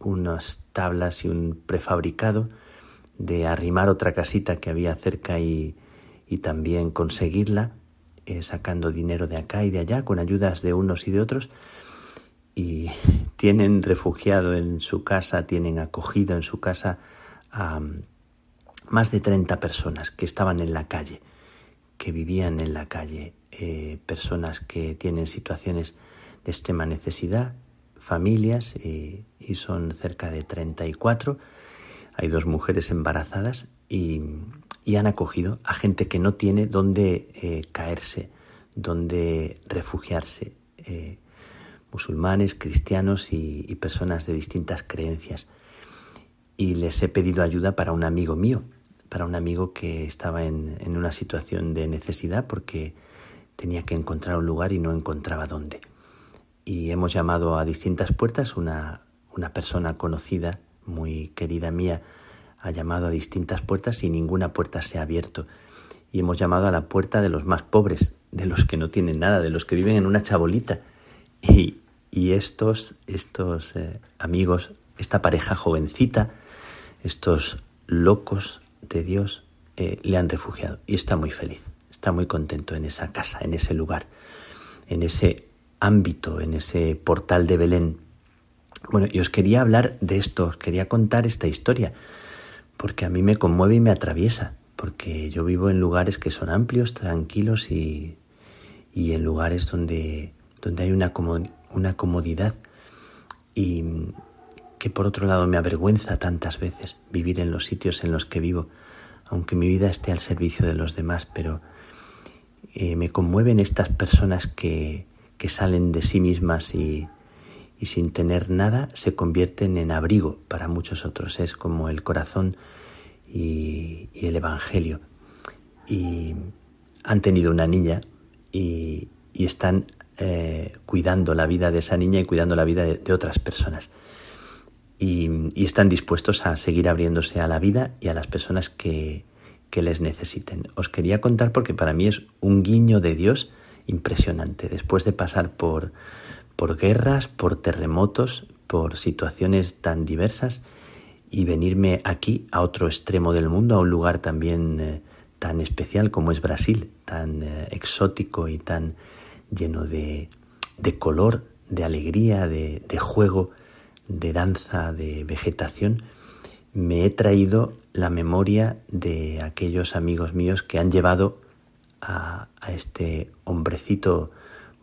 unas tablas y un prefabricado, de arrimar otra casita que había cerca y, y también conseguirla, eh, sacando dinero de acá y de allá con ayudas de unos y de otros. Y tienen refugiado en su casa, tienen acogido en su casa a más de 30 personas que estaban en la calle, que vivían en la calle, eh, personas que tienen situaciones de extrema necesidad, familias, y, son cerca de 34. Hay dos mujeres embarazadas y, han acogido a gente que no tiene dónde eh, caerse, dónde refugiarse, eh, musulmanes, cristianos y, y personas de distintas creencias. Y les he pedido ayuda para un amigo mío, para un amigo que estaba en, en una situación de necesidad porque tenía que encontrar un lugar y no encontraba dónde y hemos llamado a distintas puertas. Una, una persona conocida, muy querida mía, ha llamado a distintas puertas y ninguna puerta se ha abierto. Y hemos llamado a la puerta de los más pobres, de los que no tienen nada, de los que viven en una chabolita. Y, y estos, estos eh, amigos, esta pareja jovencita, estos locos de Dios, eh, le han refugiado y está muy feliz, está muy contento en esa casa, en ese lugar, en ese ámbito, en ese portal de Belén. Bueno, y os quería hablar de esto, os quería contar esta historia, porque a mí me conmueve y me atraviesa, porque yo vivo en lugares que son amplios, tranquilos y, y en lugares donde, donde hay una, una comodidad y que por otro lado me avergüenza tantas veces vivir en los sitios en los que vivo, aunque mi vida esté al servicio de los demás, pero eh, me conmueven estas personas que, que salen de sí mismas y, y sin tener nada se convierten en abrigo para muchos otros. Es como el corazón y, el Evangelio. Y han tenido una niña y, están eh, cuidando la vida de esa niña y cuidando la vida de, de otras personas. Y, y, están dispuestos a seguir abriéndose a la vida y a las personas que, que les necesiten. Os quería contar porque para mí es un guiño de Dios impresionante. Después de pasar por, por guerras, por terremotos, por situaciones tan diversas y venirme aquí a otro extremo del mundo, a un lugar también eh, tan especial como es Brasil, tan eh, exótico y tan lleno de, de color, de alegría, de, de juego, de danza, de vegetación, me he traído la memoria de aquellos amigos míos que han llevado a, este hombrecito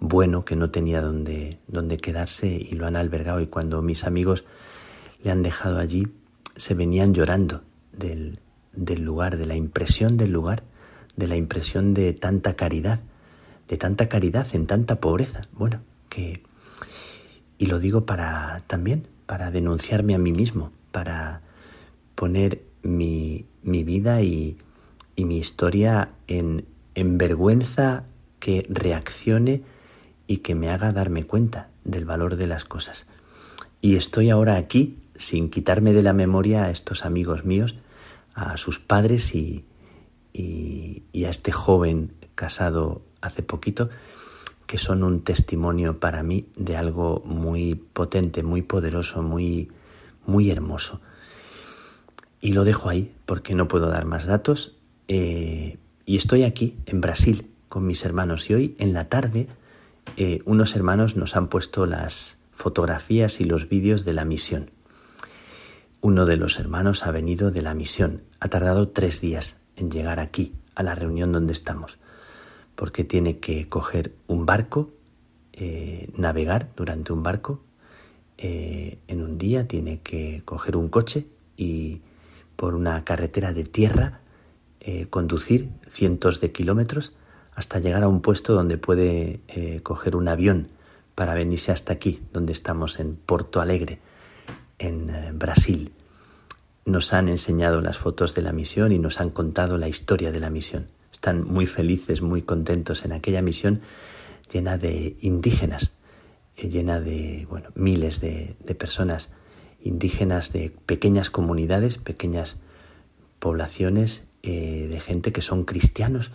bueno que no tenía donde, donde quedarse y lo han albergado y cuando mis amigos le han dejado allí se venían llorando del, del lugar, de la impresión del lugar, de la impresión de tanta caridad, de tanta caridad en tanta pobreza. Bueno, que... Y lo digo para también, para denunciarme a mí mismo, para poner mi, mi vida y, y mi historia en, en vergüenza que reaccione y que me haga darme cuenta del valor de las cosas. Y estoy ahora aquí sin quitarme de la memoria a estos amigos míos, a sus padres y, y, a este joven casado hace poquito, que son un testimonio para mí de algo muy potente, muy poderoso, muy, muy hermoso. Y lo dejo ahí porque no puedo dar más datos. Eh, y estoy aquí, en Brasil, con mis hermanos. Y hoy en la tarde eh, unos hermanos nos han puesto las fotografías y los vídeos de la misión. Uno de los hermanos ha venido de la misión. Ha tardado tres días en llegar aquí, a la reunión donde estamos, porque tiene que coger un barco, eh, navegar durante un barco. Eh, en un día tiene que coger un coche y por una carretera de tierra conducir cientos de kilómetros hasta llegar a un puesto donde puede eh, coger un avión para venirse hasta aquí, donde estamos en Porto Alegre, en eh, Brasil. Nos han enseñado las fotos de la misión y nos han contado la historia de la misión. Están muy felices, muy contentos en aquella misión llena de indígenas, eh, llena de bueno, miles de, personas indígenas de pequeñas comunidades, pequeñas poblaciones de gente que son cristianos,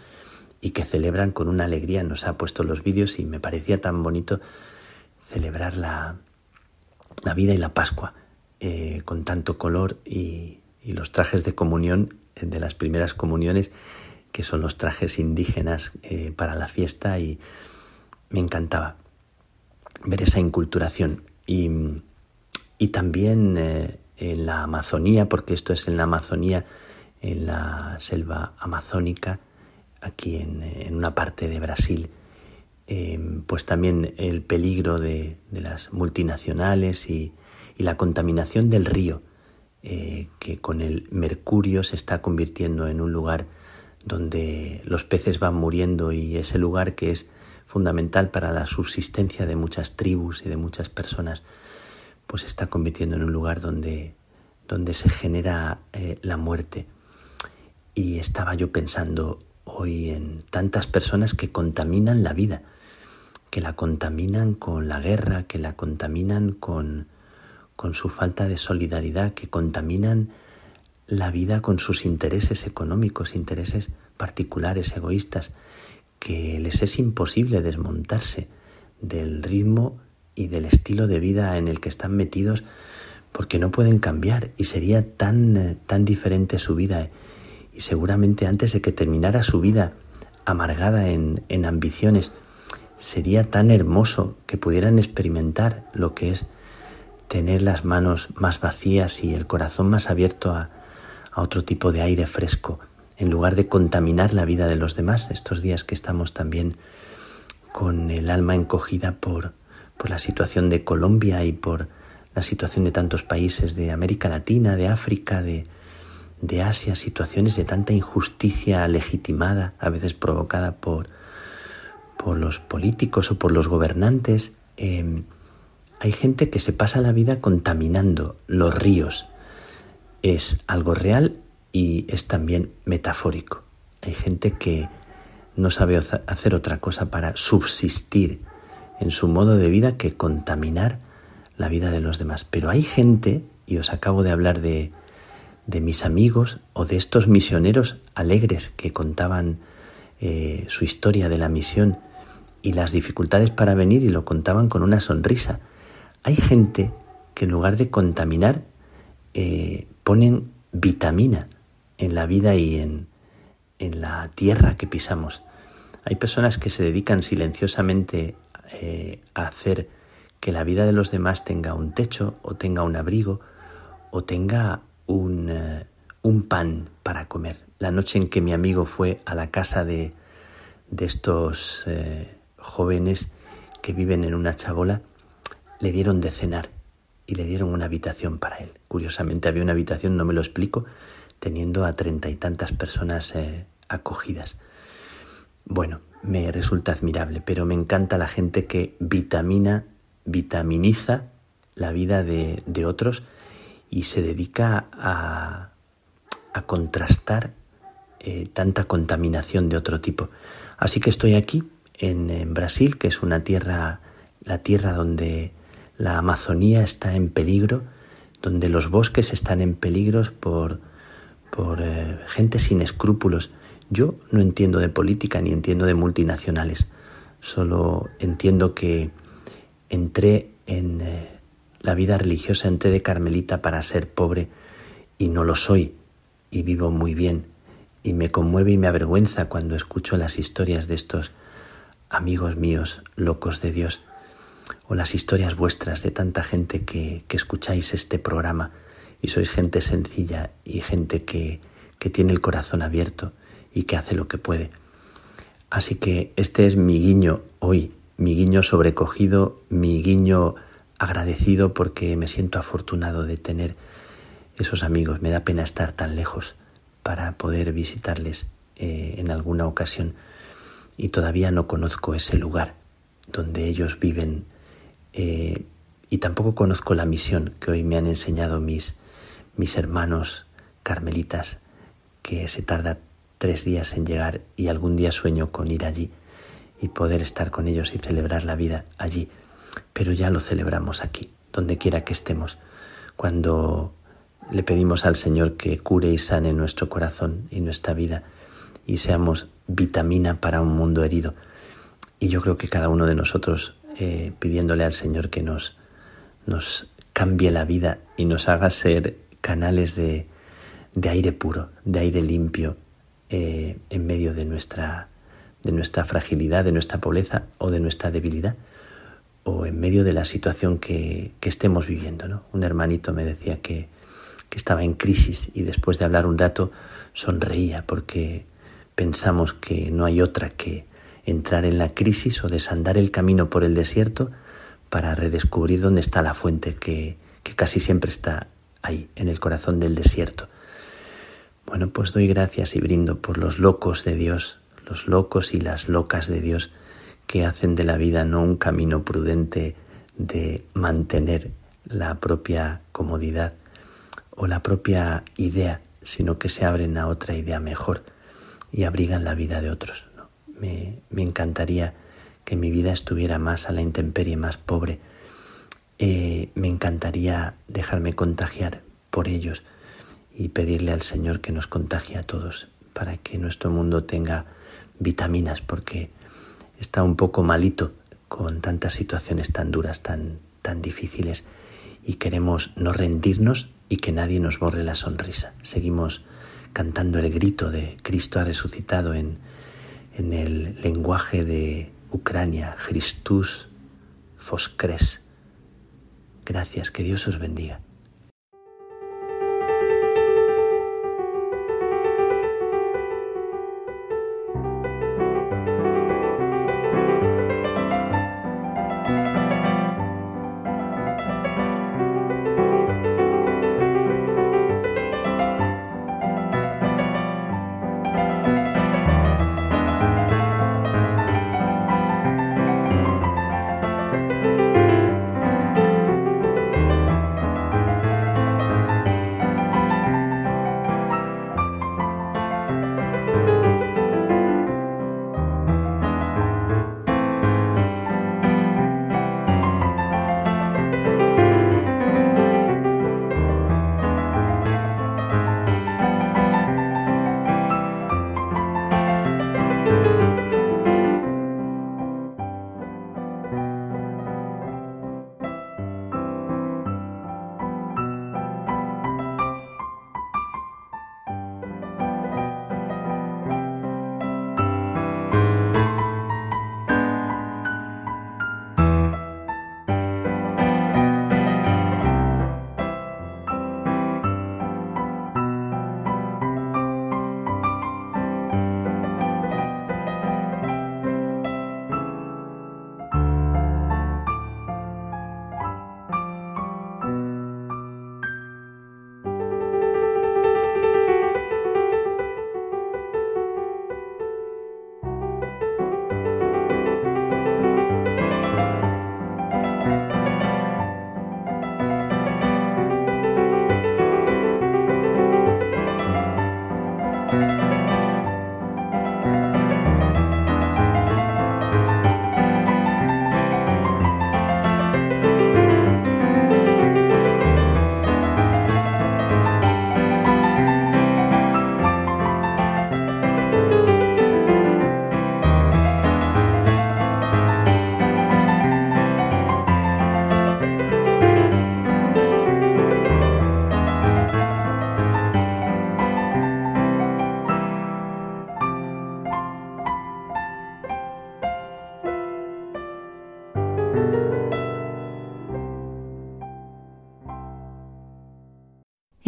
y que celebran con una alegría. Nos ha puesto los vídeos y me parecía tan bonito celebrar la, la vida y la Pascua eh, con tanto color y, los trajes de comunión eh, de las primeras comuniones que son los trajes indígenas eh, para la fiesta y me encantaba ver esa inculturación y, y también en la Amazonía, porque esto es en la Amazonía, en la selva amazónica, aquí en, una parte de Brasil, em, pues también el peligro de, las multinacionales y, la contaminación del río, eh, que con el mercurio se está convirtiendo en un lugar donde los peces van muriendo y ese lugar que es fundamental para la subsistencia de muchas tribus y de muchas personas, pues se está convirtiendo en un lugar donde, donde se genera eh, la muerte. Y estaba yo pensando, hoy en tantas personas que contaminan la vida, que la contaminan con la guerra, que la contaminan con, con su falta de solidaridad, que contaminan la vida con sus intereses económicos, intereses particulares, egoístas, que les es imposible desmontarse del ritmo y del estilo de vida en el que están metidos porque no pueden cambiar y sería tan, tan diferente su vida y seguramente antes de que terminara su vida amargada en, ambiciones, sería tan hermoso que pudieran experimentar lo que es tener las manos más vacías y el corazón más abierto a, otro tipo de aire fresco, en lugar de contaminar la vida de los demás, estos días que estamos también con el alma encogida por, por la situación de Colombia y por la situación de tantos países de América Latina, de África, de, de Asia, situaciones de tanta injusticia legitimada, a veces provocada por, por los políticos o por los gobernantes. Em, hay gente que se pasa la vida contaminando los ríos. Es algo real y es también metafórico. Hay gente que no sabe hacer otra cosa para subsistir en su modo de vida que contaminar la vida de los demás. Pero hay gente, y os acabo de hablar de, de mis amigos o de estos misioneros alegres que contaban eh, su historia de la misión y las dificultades para venir y lo contaban con una sonrisa. Hay gente que en lugar de contaminar eh, ponen vitamina en la vida y en, en, la tierra que pisamos. Hay personas que se dedican silenciosamente eh, a hacer que la vida de los demás tenga un techo o tenga un abrigo o tenga eh, un, pan para comer. La noche en que mi amigo fue a la casa de, de estos eh, jóvenes que viven en una chabola, le dieron de cenar y le dieron una habitación para él. Curiosamente había una habitación, no me lo explico, teniendo a treinta y tantas personas eh, acogidas. Bueno, me resulta admirable, pero me encanta la gente que vitamina, vitaminiza la vida de, de otros y se dedica a, contrastar eh, tanta contaminación de otro tipo. Así que estoy aquí en, Brasil, que es una tierra, la tierra donde la Amazonía está en peligro, donde los bosques están en peligro por, por eh, gente sin escrúpulos. Yo no entiendo de política ni entiendo de multinacionales, solo entiendo que entré en eh, la vida religiosa, entré de Carmelita para ser pobre y no lo soy y vivo muy bien y me conmueve y me avergüenza cuando escucho las historias de estos amigos míos locos de Dios o las historias vuestras de tanta gente que, que escucháis este programa y sois gente sencilla y gente que, que tiene el corazón abierto y que hace lo que puede. Así que este es mi guiño hoy, mi guiño sobrecogido, mi guiño agradecido porque me siento afortunado de tener esos amigos. Me da pena estar tan lejos para poder visitarles eh, en alguna ocasión y todavía no conozco ese lugar donde ellos viven eh, y tampoco conozco la misión que hoy me han enseñado mis, mis hermanos carmelitas, que se tarda tres días en llegar y algún día sueño con ir allí y poder estar con ellos y celebrar la vida allí. Pero ya lo celebramos aquí, donde quiera que estemos. Cuando le pedimos al Señor que cure y sane nuestro corazón y nuestra vida y seamos vitamina para un mundo herido. Y yo creo que cada uno de nosotros, eh, pidiéndole al Señor que nos, nos cambie la vida y nos haga ser canales de, de aire puro, de aire limpio, eh, en medio de nuestra, de nuestra fragilidad, de nuestra pobreza o de nuestra debilidad, o en medio de la situación que, estemos viviendo. ¿no? Un hermanito me decía que, estaba en crisis y después de hablar un rato sonreía porque pensamos que no hay otra que entrar en la crisis o desandar el camino por el desierto para redescubrir dónde está la fuente que casi siempre está ahí, en el corazón del desierto. Bueno, pues doy gracias y brindo por los locos de Dios, los locos y las locas de Dios que hacen de la vida no un camino prudente de mantener la propia comodidad, o la propia idea, sino que se abren a otra idea mejor y abrigan la vida de otros. Me, encantaría que mi vida estuviera más a la intemperie, más pobre. Eh, me encantaría dejarme contagiar por ellos y pedirle al Señor que nos contagie a todos para que nuestro mundo tenga vitaminas, porque está un poco malito con tantas situaciones tan duras, tan, tan difíciles, y queremos no rendirnos y que nadie nos borre la sonrisa. Seguimos cantando el grito de Cristo ha resucitado en, en el lenguaje de Ucrania, Christus Foskres. Gracias, que Dios os bendiga.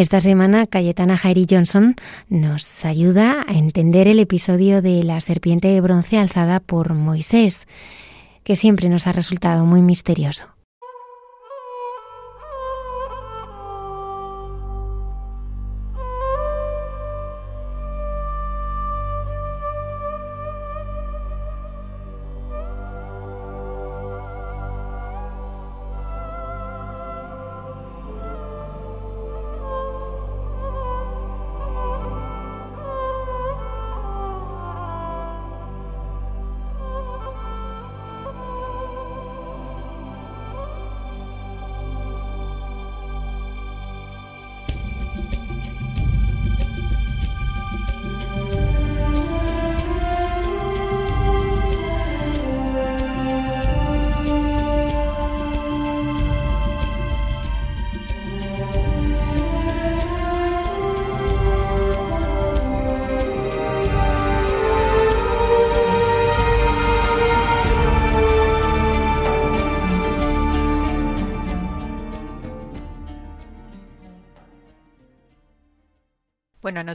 Esta semana Cayetana Jairi Johnson nos ayuda a entender el episodio de la serpiente de bronce alzada por Moisés, que siempre nos ha resultado muy misterioso.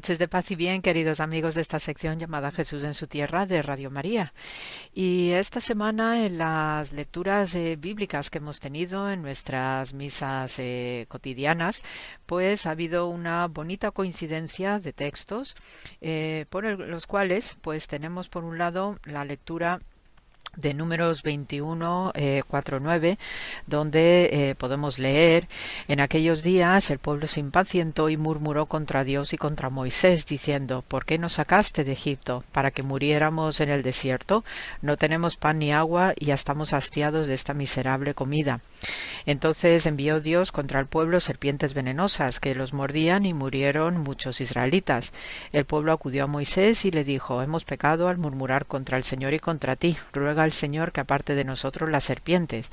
De paz y bien, queridos amigos de esta sección llamada Jesús en su tierra de Radio María. Y esta semana en las lecturas eh, bíblicas que hemos tenido en nuestras misas eh, cotidianas, pues ha habido una bonita coincidencia de textos eh, por los cuales pues tenemos por un lado la lectura de números 21, eh, 4, 9, donde eh, podemos leer, en aquellos días el pueblo se impacientó y murmuró contra Dios y contra Moisés, diciendo, ¿por qué nos sacaste de Egipto? ¿Para que muriéramos en el desierto? No tenemos pan ni agua y ya estamos hastiados de esta miserable comida. Entonces envió Dios contra el pueblo serpientes venenosas que los mordían y murieron muchos israelitas. El pueblo acudió a Moisés y le dijo, hemos pecado al murmurar contra el Señor y contra ti. Ruega Señor que aparte de nosotros las serpientes.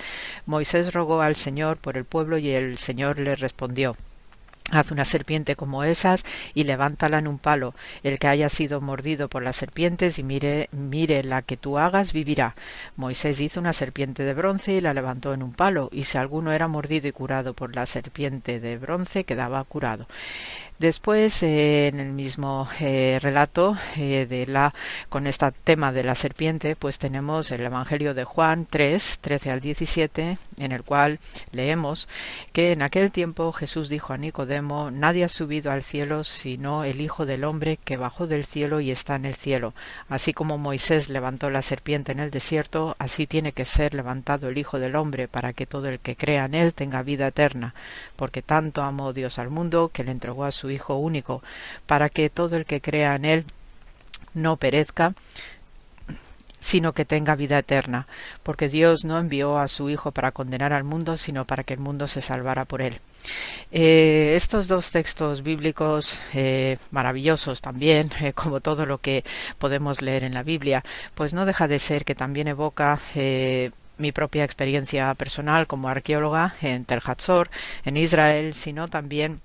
Moisés rogó al Señor por el pueblo y el Señor le respondió. Haz una serpiente como esas y levántala en un palo. El que haya sido mordido por las serpientes y mire la que tú hagas, vivirá. Moisés hizo una serpiente de bronce y la levantó en un palo, y si alguno era mordido y curado por la serpiente de bronce, quedaba curado. Después, eh, en el mismo eh, relato eh, de la, con este tema de la serpiente, pues tenemos el Evangelio de Juan 3, 13 al 17, en el cual leemos que en aquel tiempo Jesús dijo a Nicodemo, nadie ha subido al cielo sino el Hijo del Hombre que bajó del cielo y está en el cielo. Así como Moisés levantó la serpiente en el desierto, así tiene que ser levantado el Hijo del Hombre para que todo el que crea en él tenga vida eterna, porque tanto amó Dios al mundo que le entregó a su Hijo único, para que todo el que crea en Él no perezca, sino que tenga vida eterna, porque Dios no envió a su Hijo para condenar al mundo, sino para que el mundo se salvara por él. Eh, estos dos textos bíblicos eh, maravillosos también, eh, como todo lo que podemos leer en la Biblia, pues no deja de ser que también evoca mi propia experiencia personal como arqueóloga en Tel Hatzor, en Israel, sino también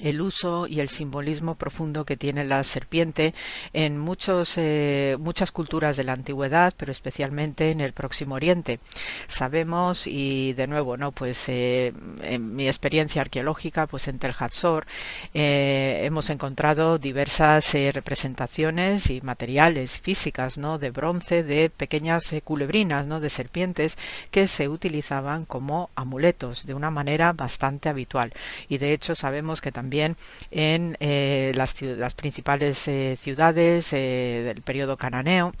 el uso y el simbolismo profundo que tiene la serpiente en muchos, eh, muchas culturas de la antigüedad, pero especialmente en el Próximo Oriente. Sabemos, y de nuevo, no, pues eh, en mi experiencia arqueológica, pues en Tel Hatzor, eh, hemos encontrado diversas representaciones y materiales físicas, ¿no? de bronce, de pequeñas culebrinas, ¿no? de serpientes que se utilizaban como amuletos de una manera bastante habitual. Y de hecho sabemos que también también en eh, las, las, principales eh, ciudades eh, del periodo cananeo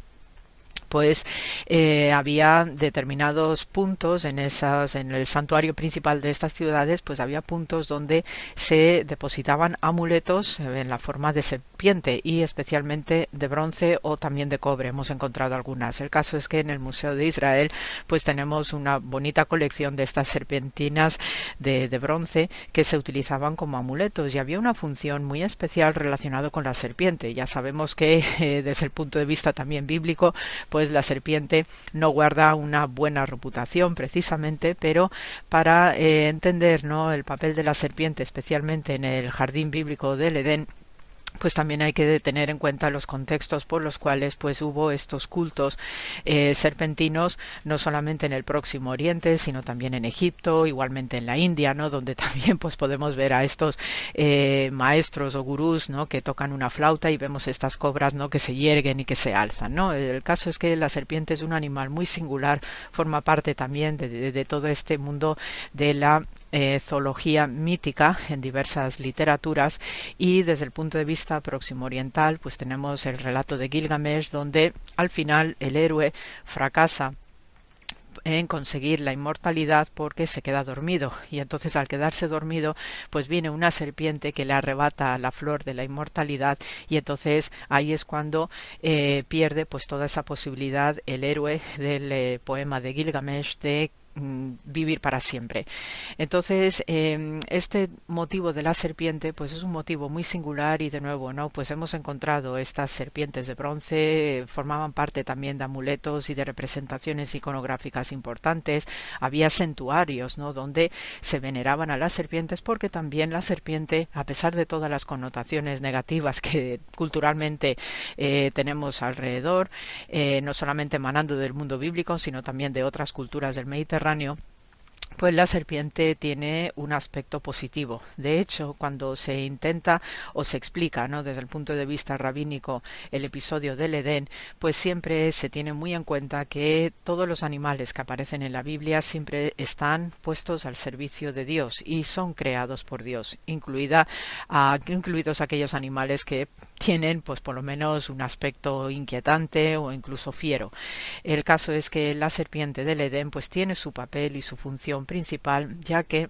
pues eh, había determinados puntos en esas en el santuario principal de estas ciudades pues había puntos donde se depositaban amuletos en la forma de serpiente y especialmente de bronce o también de cobre. Hemos encontrado algunas. El caso es que en el museo de Israel pues tenemos una bonita colección de estas serpentinas de, bronce que se utilizaban como amuletos y había una función muy especial relacionada con la serpiente. Ya sabemos que [LAUGHS] eh, desde el punto de vista también bíblico pues la serpiente no guarda una buena reputación precisamente, pero para eh, entender ¿no? el papel de la serpiente, especialmente en el jardín bíblico del Edén, pues también hay que tener en cuenta los contextos por los cuales pues hubo estos cultos eh, serpentinos no solamente en el próximo Oriente sino también en Egipto igualmente en la India no donde [LAUGHS] también pues podemos ver a estos eh, maestros o gurús no que tocan una flauta y vemos estas cobras no que se yerguen y que se alzan no el caso es que la serpiente es un animal muy singular forma parte también de, de todo este mundo de la eh, zoología mítica en diversas literaturas y desde el punto de vista próximo oriental pues tenemos el relato de Gilgamesh donde al final el héroe fracasa en conseguir la inmortalidad porque se queda dormido. Y entonces al quedarse dormido pues viene una serpiente que le arrebata la flor de la inmortalidad y entonces ahí es cuando eh, pierde pues toda esa posibilidad el héroe del eh, poema de Gilgamesh de vivir para siempre. Entonces, em, este motivo de la serpiente, pues es un motivo muy singular y de nuevo, ¿no? Pues hemos encontrado estas serpientes de bronce, formaban parte también de amuletos y de representaciones iconográficas importantes. Había santuarios, ¿no? Donde se veneraban a las serpientes porque también la serpiente, a pesar de todas las connotaciones negativas que culturalmente eh, tenemos alrededor, eh, no solamente emanando del mundo bíblico, sino también de otras culturas del Mediterráneo, Mediterráneo pues la serpiente tiene un aspecto positivo. De hecho, cuando se intenta o se explica, ¿no? desde el punto de vista rabínico, el episodio del Edén, pues siempre se tiene muy en cuenta que todos los animales que aparecen en la Biblia siempre están puestos al servicio de Dios y son creados por Dios, incluida, incluidos aquellos animales que tienen, pues por lo menos un aspecto inquietante o incluso fiero. El caso es que la serpiente del Edén, pues tiene su papel y su función principal, ya que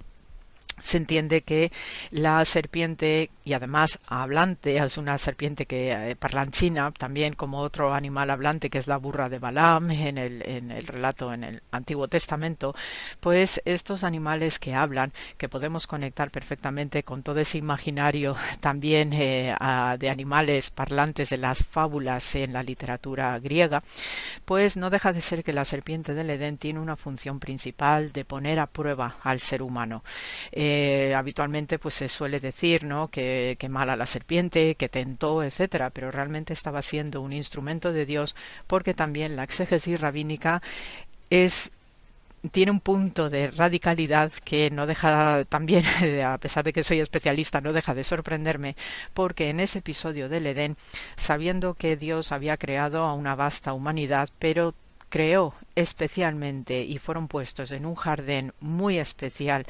se entiende que la serpiente y además hablante es una serpiente que eh, parlanchina también como otro animal hablante que es la burra de Balaam en el, en el relato en el Antiguo Testamento pues estos animales que hablan que podemos conectar perfectamente con todo ese imaginario [LAUGHS] también eh, de animales parlantes de las fábulas en la literatura griega pues no deja de ser que la serpiente del Edén tiene una función principal de poner a prueba al ser humano. Eh, habitualmente pues se suele decir ¿no? que, que mala la serpiente, que tentó, etcétera, pero realmente estaba siendo un instrumento de Dios porque también la exégesis rabínica es tiene un punto de radicalidad que no deja [LAUGHS] también, a pesar de que soy especialista, no deja de sorprenderme, porque en ese episodio del Edén, sabiendo que Dios había creado a una vasta humanidad, pero creó especialmente y fueron puestos en un jardín muy especial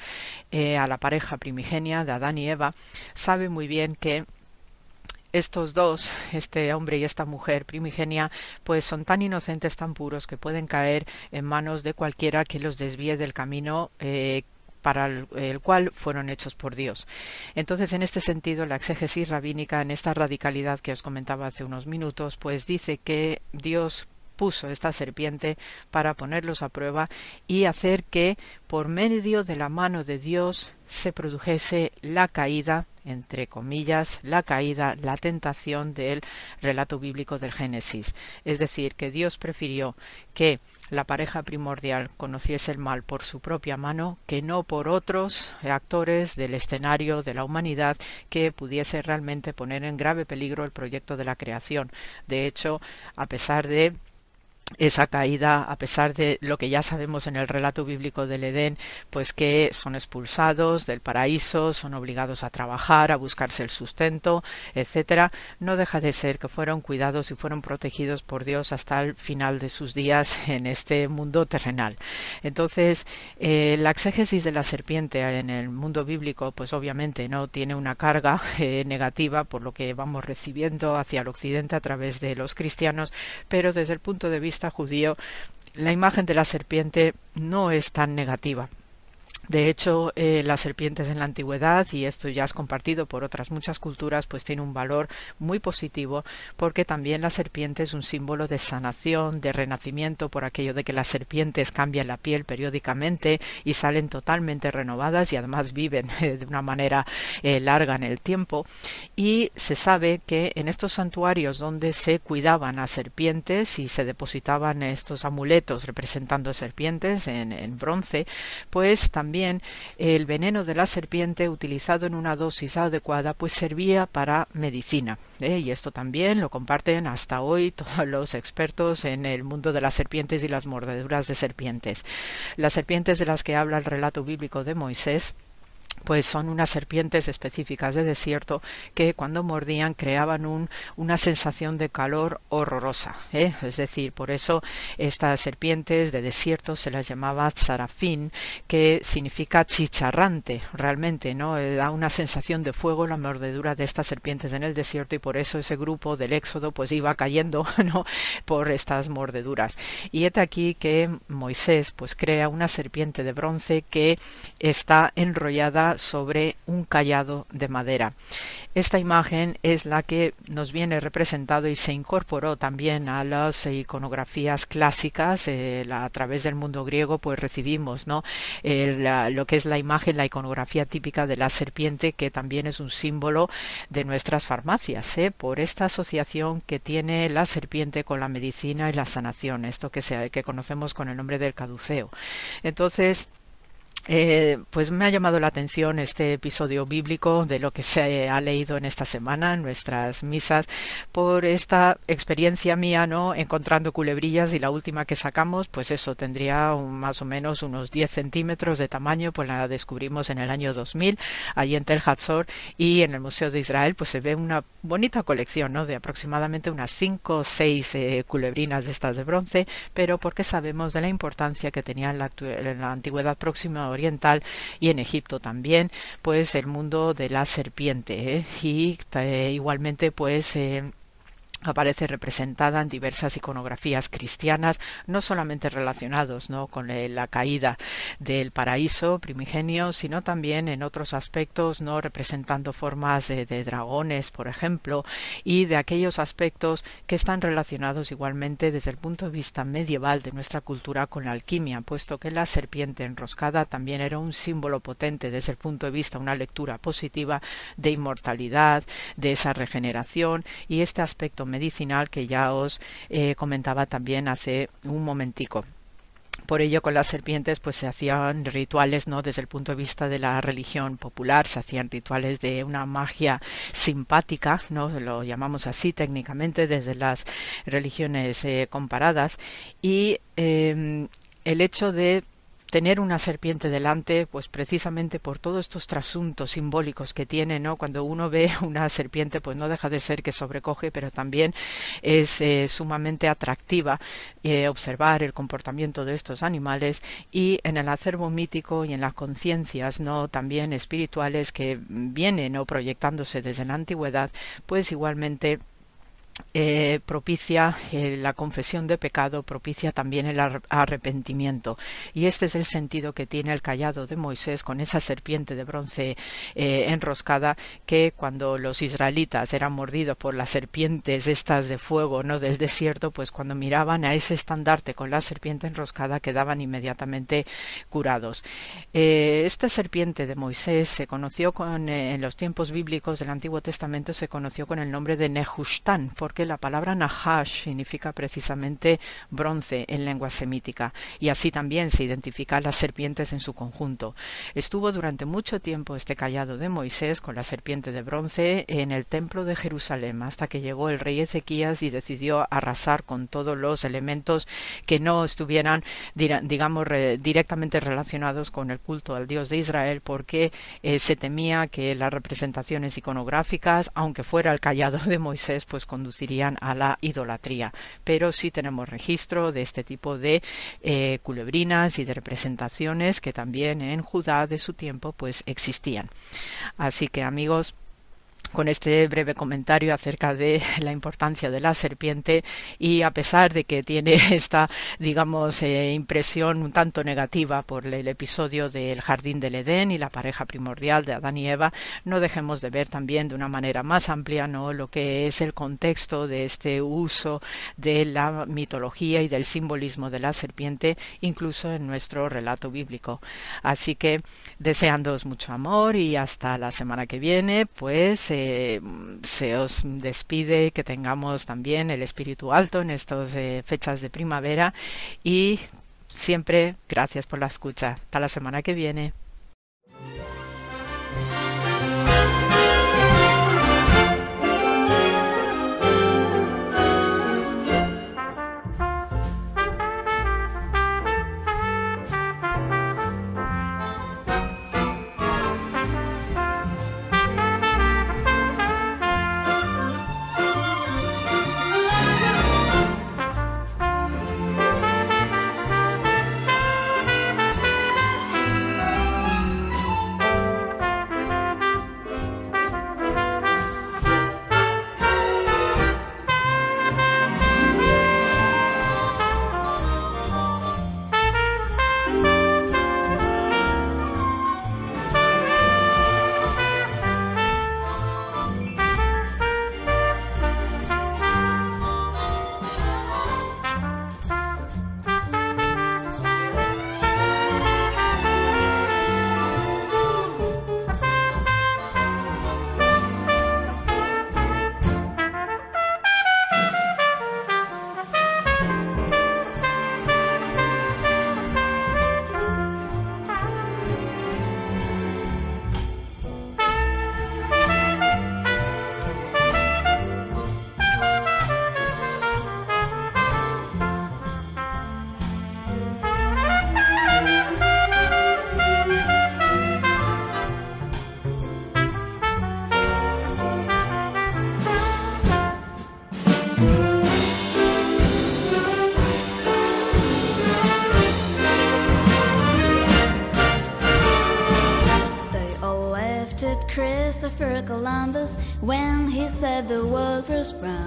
eh, a la pareja primigenia de Adán y Eva, sabe muy bien que estos dos, este hombre y esta mujer primigenia, pues son tan inocentes, tan puros, que pueden caer en manos de cualquiera que los desvíe del camino eh, para el, cual fueron hechos por Dios. Entonces, en este sentido, la exégesis rabínica, en esta radicalidad que os comentaba hace unos minutos, pues dice que Dios puso esta serpiente para ponerlos a prueba y hacer que por medio de la mano de Dios se produjese la caída, entre comillas, la caída, la tentación del relato bíblico del Génesis. Es decir, que Dios prefirió que la pareja primordial conociese el mal por su propia mano que no por otros actores del escenario de la humanidad que pudiese realmente poner en grave peligro el proyecto de la creación. De hecho, a pesar de esa caída, a pesar de lo que ya sabemos en el relato bíblico del Edén, pues que son expulsados del paraíso, son obligados a trabajar, a buscarse el sustento, etcétera, no deja de ser que fueron cuidados y fueron protegidos por Dios hasta el final de sus días [LAUGHS] en este mundo terrenal. Entonces, eh, la exégesis de la serpiente en el mundo bíblico, pues obviamente no tiene una carga [LAUGHS] eh, negativa por lo que vamos recibiendo hacia el occidente a través de los cristianos, pero desde el punto de vista judío, la imagen de la serpiente no es tan negativa. De hecho, eh, las serpientes en la antigüedad, y esto ya es compartido por otras muchas culturas, pues tiene un valor muy positivo porque también la serpiente es un símbolo de sanación, de renacimiento, por aquello de que las serpientes cambian la piel periódicamente y salen totalmente renovadas y además viven [LAUGHS] de una manera eh, larga en el tiempo. Y se sabe que en estos santuarios donde se cuidaban a serpientes y se depositaban estos amuletos representando serpientes en, en bronce, pues también el veneno de la serpiente utilizado en una dosis adecuada pues servía para medicina. ¿eh? Y esto también lo comparten hasta hoy todos [LAUGHS] los expertos en el mundo de las serpientes y las mordeduras de serpientes. Las serpientes de las que habla el relato bíblico de Moisés pues son unas serpientes específicas de desierto que cuando mordían creaban un, una sensación de calor horrorosa. ¿eh? Es decir, por eso estas serpientes de desierto se las llamaba zarafín, que significa chicharrante realmente, ¿no? Eh, da una sensación de fuego la mordedura de estas serpientes en el desierto y por eso ese grupo del éxodo pues iba cayendo [LAUGHS] ¿no? por estas mordeduras. Y es aquí que Moisés pues crea una serpiente de bronce que está enrollada sobre un callado de madera. Esta imagen es la que nos viene representado y se incorporó también a las iconografías clásicas. Eh, a través del mundo griego, pues recibimos ¿no? lo que es la imagen, la iconografía típica de la serpiente, que también es un símbolo de nuestras farmacias, ¿eh? por esta asociación que tiene la serpiente con la medicina y la sanación, esto que, se, que conocemos con el nombre del caduceo. Entonces, eh, pues me ha llamado la atención este episodio bíblico de lo que se ha leído en esta semana en nuestras misas por esta experiencia mía no encontrando culebrillas y la última que sacamos pues eso tendría más o menos unos 10 centímetros de tamaño pues la descubrimos en el año 2000 allí en Tel Hatzor y en el Museo de Israel pues se ve una bonita colección no de aproximadamente unas 5 o 6 eh, culebrinas de estas de bronce pero porque sabemos de la importancia que tenía en la, en la antigüedad próxima oriental y en Egipto también, pues el mundo de la serpiente. ¿eh? Y eh, igualmente, pues eh, aparece representada en diversas iconografías cristianas, no solamente relacionados ¿no? con la caída del paraíso primigenio, sino también en otros aspectos, no representando formas de, dragones, por ejemplo, y de aquellos aspectos que están relacionados igualmente desde el punto de vista medieval de nuestra cultura con la alquimia, puesto que la serpiente enroscada también era un símbolo potente desde el punto de vista, una lectura positiva de inmortalidad, de esa regeneración y este aspecto medicinal que ya os eh, comentaba también hace un momentico. Por ello con las serpientes pues se hacían rituales no desde el punto de vista de la religión popular se hacían rituales de una magia simpática no lo llamamos así técnicamente desde las religiones eh, comparadas. Y em, el hecho de tener una serpiente delante, pues precisamente por todos estos trasuntos simbólicos que tiene, ¿no? Cuando uno ve [LAUGHS] una serpiente, pues no deja de ser que sobrecoge, pero también es eh, sumamente atractiva eh, observar el comportamiento de estos animales y en el acervo mítico y en las conciencias, ¿no? También espirituales que vienen o proyectándose desde la antigüedad, pues igualmente eh, propicia eh, la confesión de pecado, propicia también el arrepentimiento. Y este es el sentido que tiene el callado de Moisés con esa serpiente de bronce eh, enroscada que cuando los israelitas eran mordidos por las serpientes estas de fuego no del desierto, pues cuando miraban a ese estandarte con la serpiente enroscada quedaban inmediatamente curados. esta serpiente de Moisés se conoció con, en los tiempos bíblicos del Antiguo Testamento se conoció con el nombre de Nehushtan, porque la palabra Nahash significa precisamente bronce en lengua semítica, y así también se identifican las serpientes en su conjunto. Estuvo durante mucho tiempo este callado de Moisés con la serpiente de bronce en el templo de Jerusalén, hasta que llegó el rey Ezequías y decidió arrasar con todos los elementos que no estuvieran, digamos, directamente relacionados con el culto al Dios de Israel, porque eh, se temía que las representaciones iconográficas, aunque fuera el callado de Moisés, pues a la idolatría. Pero sí tenemos registro de este tipo de eh, culebrinas y de representaciones que también en Judá de su tiempo pues existían. Así que amigos, con este breve comentario acerca de [LAUGHS] la importancia de la serpiente y a pesar de que tiene [LAUGHS] esta digamos eh, impresión un tanto negativa por el episodio del jardín del Edén y la pareja primordial de Adán y Eva no dejemos de ver también de una manera más amplia no lo que es el contexto de este uso de la mitología y del simbolismo de la serpiente incluso en nuestro relato bíblico. Así que deseándoos mucho amor y hasta la semana que viene pues se os despide, que tengamos también el espíritu alto en estas eh, fechas de primavera y siempre gracias por la escucha. Hasta la semana que viene. Said the world was round.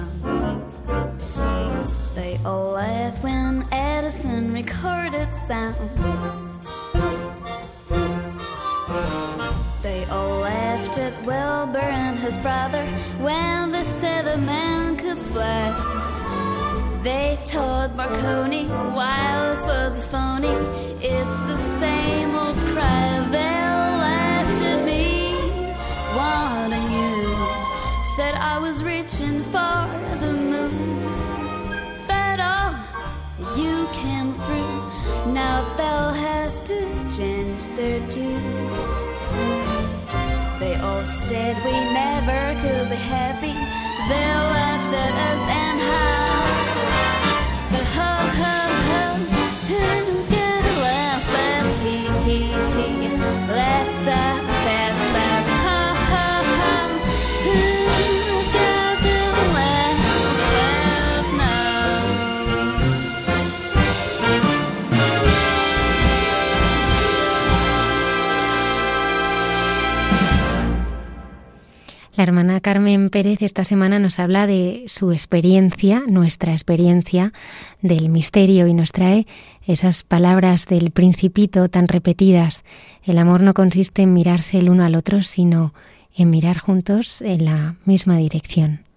La hermana Carmen Pérez esta semana nos habla de su experiencia, nuestra experiencia del misterio y nos trae esas palabras del principito tan repetidas. El amor no consiste en mirarse el uno al otro, sino en mirar juntos en la misma dirección.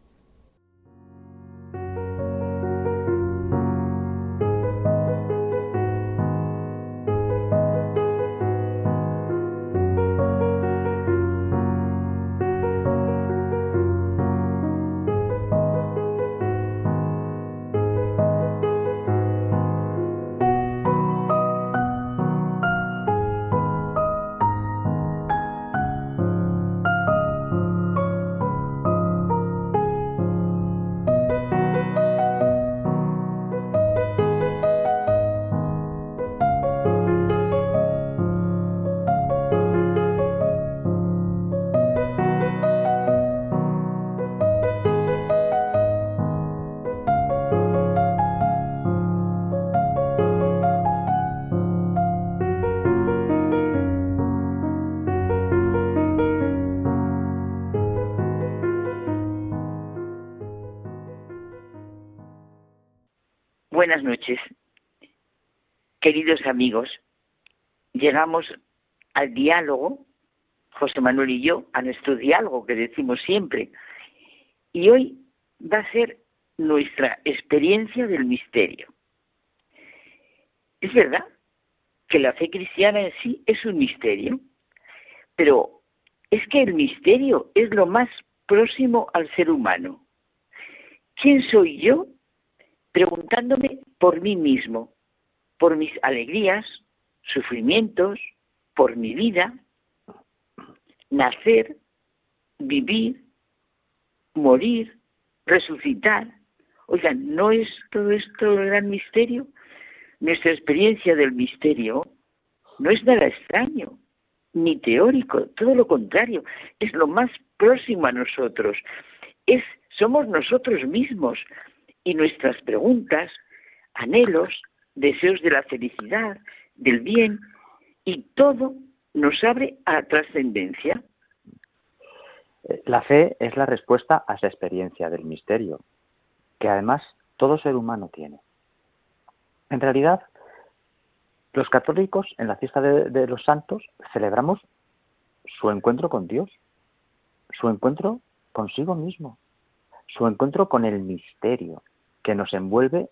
Buenas noches, queridos amigos. Llegamos al diálogo, José Manuel y yo, a nuestro diálogo que decimos siempre. Y hoy va a ser nuestra experiencia del misterio. Es verdad que la fe cristiana en sí es un misterio, pero es que el misterio es lo más próximo al ser humano. ¿Quién soy yo preguntándome por mí mismo, por mis alegrías, sufrimientos, por mi vida, nacer, vivir, morir, resucitar. Oigan, ¿no es todo esto el gran misterio? Nuestra experiencia del misterio no es nada extraño, ni teórico, todo lo contrario, es lo más próximo a nosotros. Es, somos nosotros mismos, y nuestras preguntas, anhelos, deseos de la felicidad, del bien, y todo nos abre a trascendencia. La fe es la respuesta a esa experiencia del misterio, que además todo ser humano tiene. En realidad, los católicos en la fiesta de, de los santos celebramos su encuentro con Dios, su encuentro consigo mismo, su encuentro con el misterio, que nos envuelve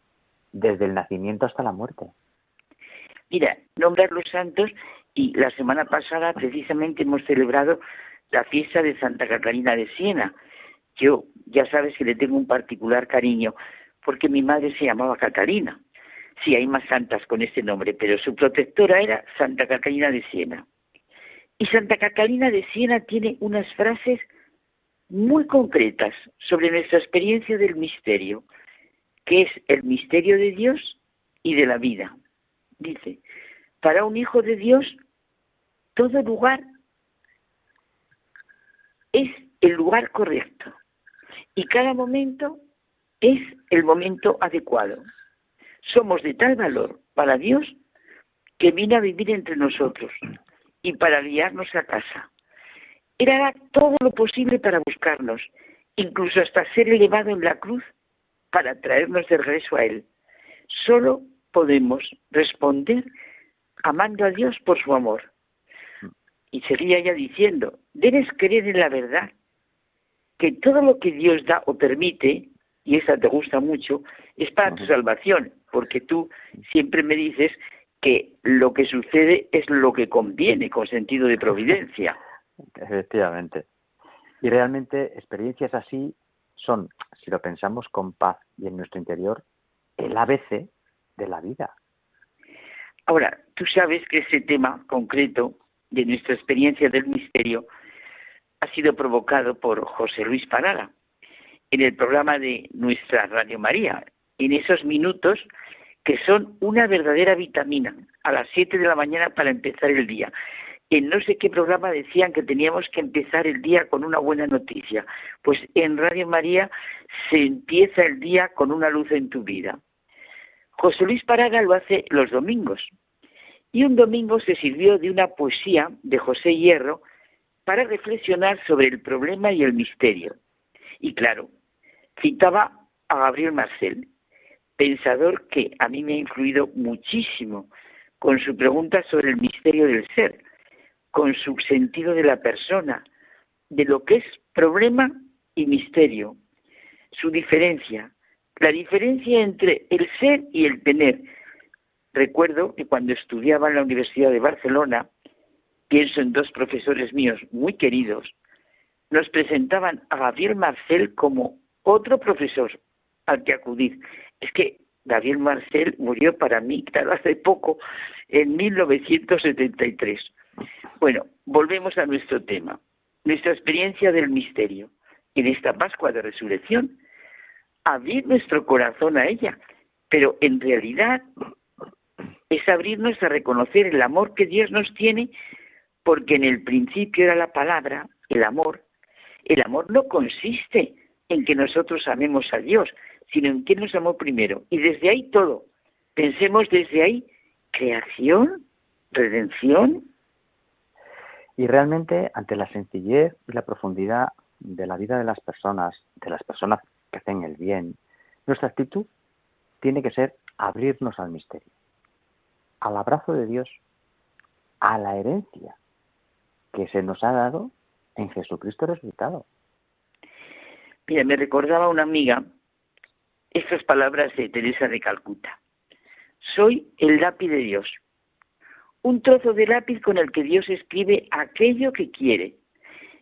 desde el nacimiento hasta la muerte. Mira, nombrar los santos y la semana pasada precisamente hemos celebrado la fiesta de Santa Catalina de Siena. Yo ya sabes que le tengo un particular cariño porque mi madre se llamaba Catalina. Sí, hay más santas con este nombre, pero su protectora era Santa Catalina de Siena. Y Santa Catalina de Siena tiene unas frases muy concretas sobre nuestra experiencia del misterio que es el misterio de Dios y de la vida. Dice, para un hijo de Dios, todo lugar es el lugar correcto y cada momento es el momento adecuado. Somos de tal valor para Dios que vino a vivir entre nosotros y para guiarnos a casa. Él hará todo lo posible para buscarnos, incluso hasta ser elevado en la cruz para traernos de regreso a Él. Solo podemos responder amando a Dios por su amor. Y seguía ya diciendo, debes creer en la verdad, que todo lo que Dios da o permite, y esa te gusta mucho, es para tu salvación, porque tú siempre me dices que lo que sucede es lo que conviene con sentido de providencia. [LAUGHS] Efectivamente. Y realmente experiencias así son, si lo pensamos con paz y en nuestro interior, el ABC de la vida. Ahora, tú sabes que ese tema concreto de nuestra experiencia del misterio ha sido provocado por José Luis Parada en el programa de nuestra Radio María, en esos minutos que son una verdadera vitamina a las 7 de la mañana para empezar el día. En no sé qué programa decían que teníamos que empezar el día con una buena noticia. Pues en Radio María se empieza el día con una luz en tu vida. José Luis Paraga lo hace los domingos. Y un domingo se sirvió de una poesía de José Hierro para reflexionar sobre el problema y el misterio. Y claro, citaba a Gabriel Marcel, pensador que a mí me ha influido muchísimo con su pregunta sobre el misterio del ser, con su sentido de la persona, de lo que es problema y misterio, su diferencia, la diferencia entre el ser y el tener. Recuerdo que cuando estudiaba en la Universidad de Barcelona, pienso en dos profesores míos muy queridos, nos presentaban a Gabriel Marcel como otro profesor al que acudir. Es que Gabriel Marcel murió para mí, claro, [LAUGHS] hace poco, en 1973. Bueno, volvemos a nuestro tema, nuestra experiencia del misterio. En esta Pascua de Resurrección, abrir nuestro corazón a ella, pero en realidad es abrirnos a reconocer el amor que Dios nos tiene, porque en el principio era la palabra, el amor. El amor no consiste en que nosotros amemos a Dios, sino en quién nos amó primero. Y desde ahí todo. Pensemos desde ahí creación, redención. Y realmente ante la sencillez y la profundidad de la vida de las personas, de las personas que hacen el bien, nuestra actitud tiene que ser abrirnos al misterio, al abrazo de Dios, a la herencia que se nos ha dado en Jesucristo resucitado. Mira, me recordaba una amiga estas palabras de Teresa de Calcuta. Soy el lápiz de Dios, un trozo de lápiz con el que Dios escribe aquello que quiere,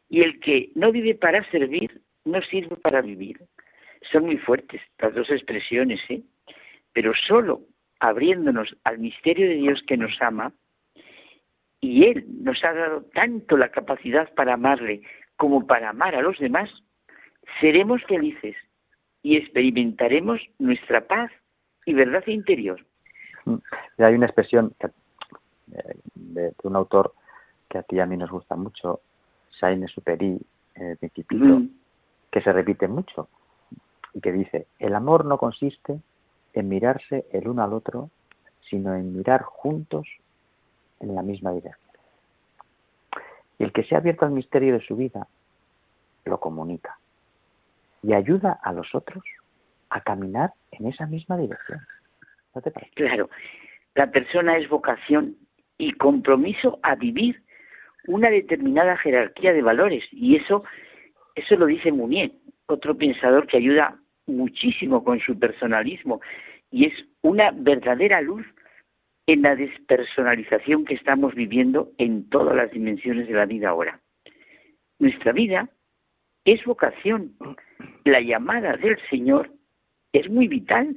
y el que no vive para servir, no sirve para vivir. Son muy fuertes las dos expresiones, ¿eh? Pero solo abriéndonos al misterio de Dios que nos ama, y Él nos ha dado tanto la capacidad para amarle como para amar a los demás, seremos felices y experimentaremos nuestra paz y verdad interior. Y hay una expresión eh, de, un autor que a ti y a mí nos gusta mucho, Saint Superi, el Principito, que se repite mucho y que dice, el amor no consiste en mirarse el uno al otro, sino en mirar juntos en la misma dirección. Y el que se ha abierto al misterio de su vida, lo comunica y ayuda a los otros a caminar en esa misma dirección. ¿No te parece? Claro, la persona es vocación y compromiso a vivir una determinada jerarquía de valores y eso eso lo dice Munier, otro pensador que ayuda muchísimo con su personalismo y es una verdadera luz en la despersonalización que estamos viviendo en todas las dimensiones de la vida ahora. Nuestra vida es vocación la llamada del Señor es muy vital.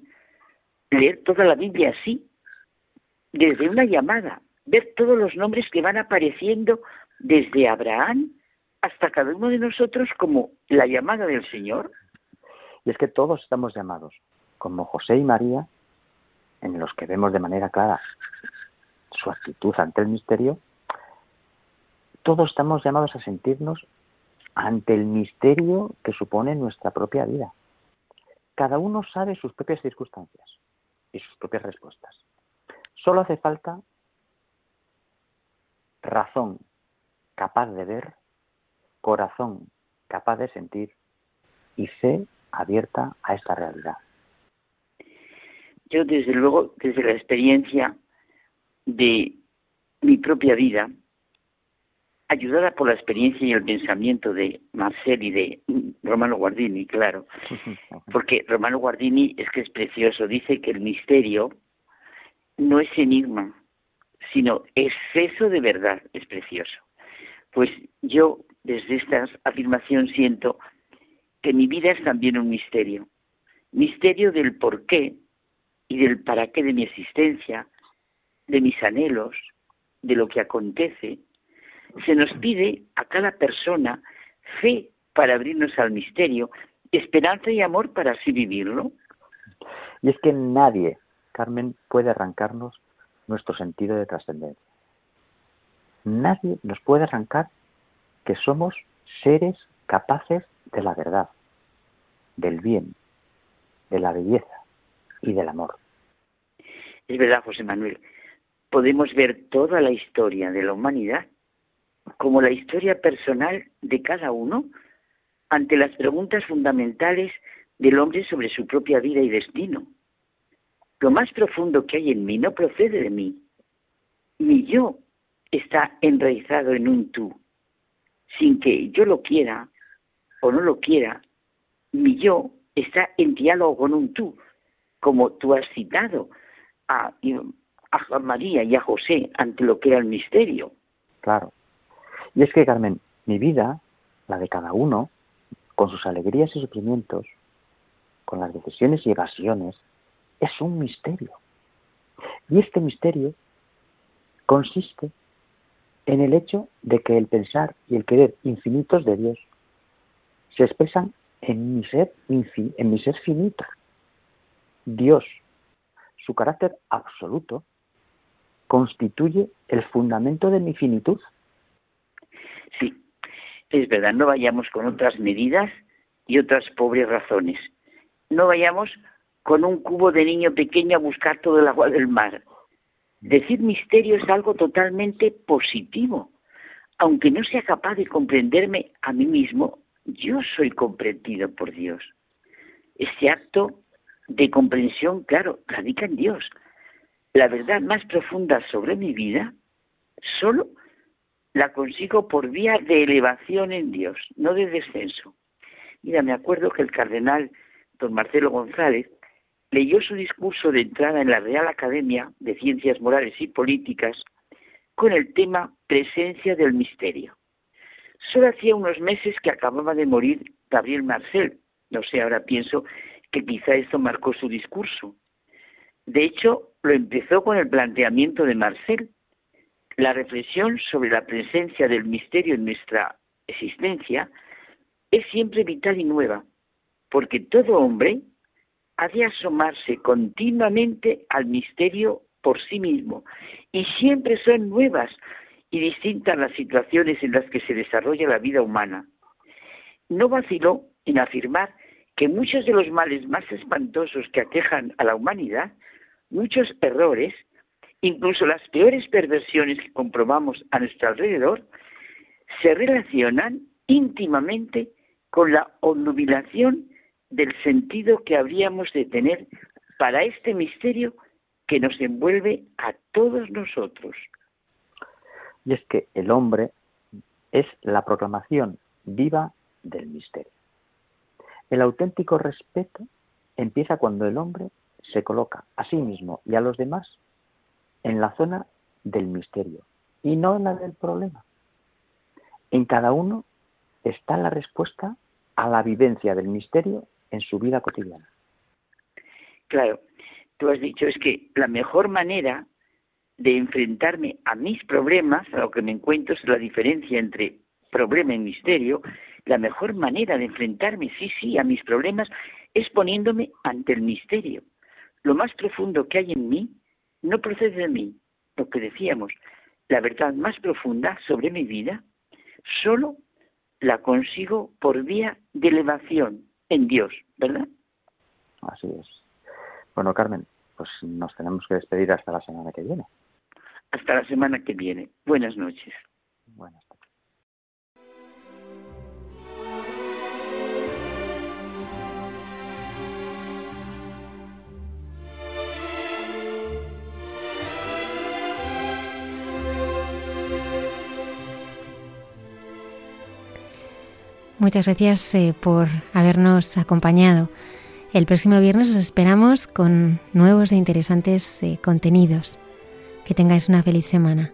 Leer toda la Biblia así, desde una llamada, ver todos los nombres que van apareciendo desde Abraham hasta cada uno de nosotros como la llamada del Señor. Y es que todos estamos llamados, como José y María, en los que vemos de manera clara su actitud ante el misterio, todos estamos llamados a sentirnos ante el misterio que supone nuestra propia vida. Cada uno sabe sus propias circunstancias y sus propias respuestas. Solo hace falta razón capaz de ver corazón capaz de sentir y fe abierta a esta realidad. Yo, desde luego, desde la experiencia de mi propia vida, ayudada por la experiencia y el pensamiento de Marcel y de Romano Guardini, claro, [LAUGHS] porque Romano Guardini es que es precioso, dice que el misterio no es enigma, sino exceso de verdad, es precioso. Pues yo desde esta afirmación siento que mi vida es también un misterio, misterio del por qué y del para qué de mi existencia, de mis anhelos, de lo que acontece, se nos pide a cada persona fe para abrirnos al misterio, esperanza y amor para así vivirlo. Y es que nadie, Carmen, puede arrancarnos nuestro sentido de trascendencia. Nadie nos puede arrancar que somos seres capaces de la verdad, del bien, de la belleza y del amor. Es verdad, José Manuel. Podemos ver toda la historia de la humanidad como la historia personal de cada uno ante las preguntas fundamentales del hombre sobre su propia vida y destino. Lo más profundo que hay en mí no procede de mí. Mi yo está enraizado en un tú. Sin que yo lo quiera o no lo quiera, mi yo está en diálogo con un tú, como tú has citado a, a María y a José ante lo que era el misterio. Claro. Y es que, Carmen, mi vida, la de cada uno, con sus alegrías y sufrimientos, con las decisiones y evasiones, es un misterio. Y este misterio consiste en el hecho de que el pensar y el querer infinitos de Dios se expresan en mi ser, en mi ser finito. Dios, su carácter absoluto, constituye el fundamento de mi finitud. Sí, es verdad, no vayamos con otras medidas y otras pobres razones. No vayamos con un cubo de niño pequeño a buscar todo el agua del mar. Decir misterio es algo totalmente positivo. Aunque no sea capaz de comprenderme a mí mismo, yo soy comprendido por Dios. Este acto de comprensión, claro, radica en Dios. La verdad más profunda sobre mi vida solo la consigo por vía de elevación en Dios, no de descenso. Mira, me acuerdo que el cardenal don Marcelo González leyó su discurso de entrada en la Real Academia de Ciencias Morales y Políticas con el tema Presencia del Misterio. Solo hacía unos meses que acababa de morir Gabriel Marcel. No sé, ahora pienso que quizá esto marcó su discurso. De hecho, lo empezó con el planteamiento de Marcel, la reflexión sobre la presencia del misterio en nuestra existencia es siempre vital y nueva, porque todo hombre ha de asomarse continuamente al misterio por sí mismo, y siempre son nuevas y distintas las situaciones en las que se desarrolla la vida humana. No vaciló en afirmar que muchos de los males más espantosos que aquejan a la humanidad, muchos errores, incluso las peores perversiones que comprobamos a nuestro alrededor, se relacionan íntimamente con la obnubilación del sentido que habríamos de tener para este misterio que nos envuelve a todos nosotros. Y es que el hombre es la proclamación viva del misterio. El auténtico respeto empieza cuando el hombre se coloca a sí mismo y a los demás en la zona del misterio y no en la del problema. En cada uno está la respuesta a la vivencia del misterio en su vida cotidiana. Claro, tú has dicho es que la mejor manera de enfrentarme a mis problemas, a lo que me encuentro es la diferencia entre problema y misterio, la mejor manera de enfrentarme, sí, sí, a mis problemas es poniéndome ante el misterio. Lo más profundo que hay en mí no procede de mí, lo que decíamos, la verdad más profunda sobre mi vida, solo la consigo por vía de elevación en Dios, ¿verdad? Así es. Bueno, Carmen, pues nos tenemos que despedir hasta la semana que viene. Hasta la semana que viene. Buenas noches. Buenas Muchas gracias eh, por habernos acompañado. El próximo viernes os esperamos con nuevos e interesantes eh, contenidos. Que tengáis una feliz semana.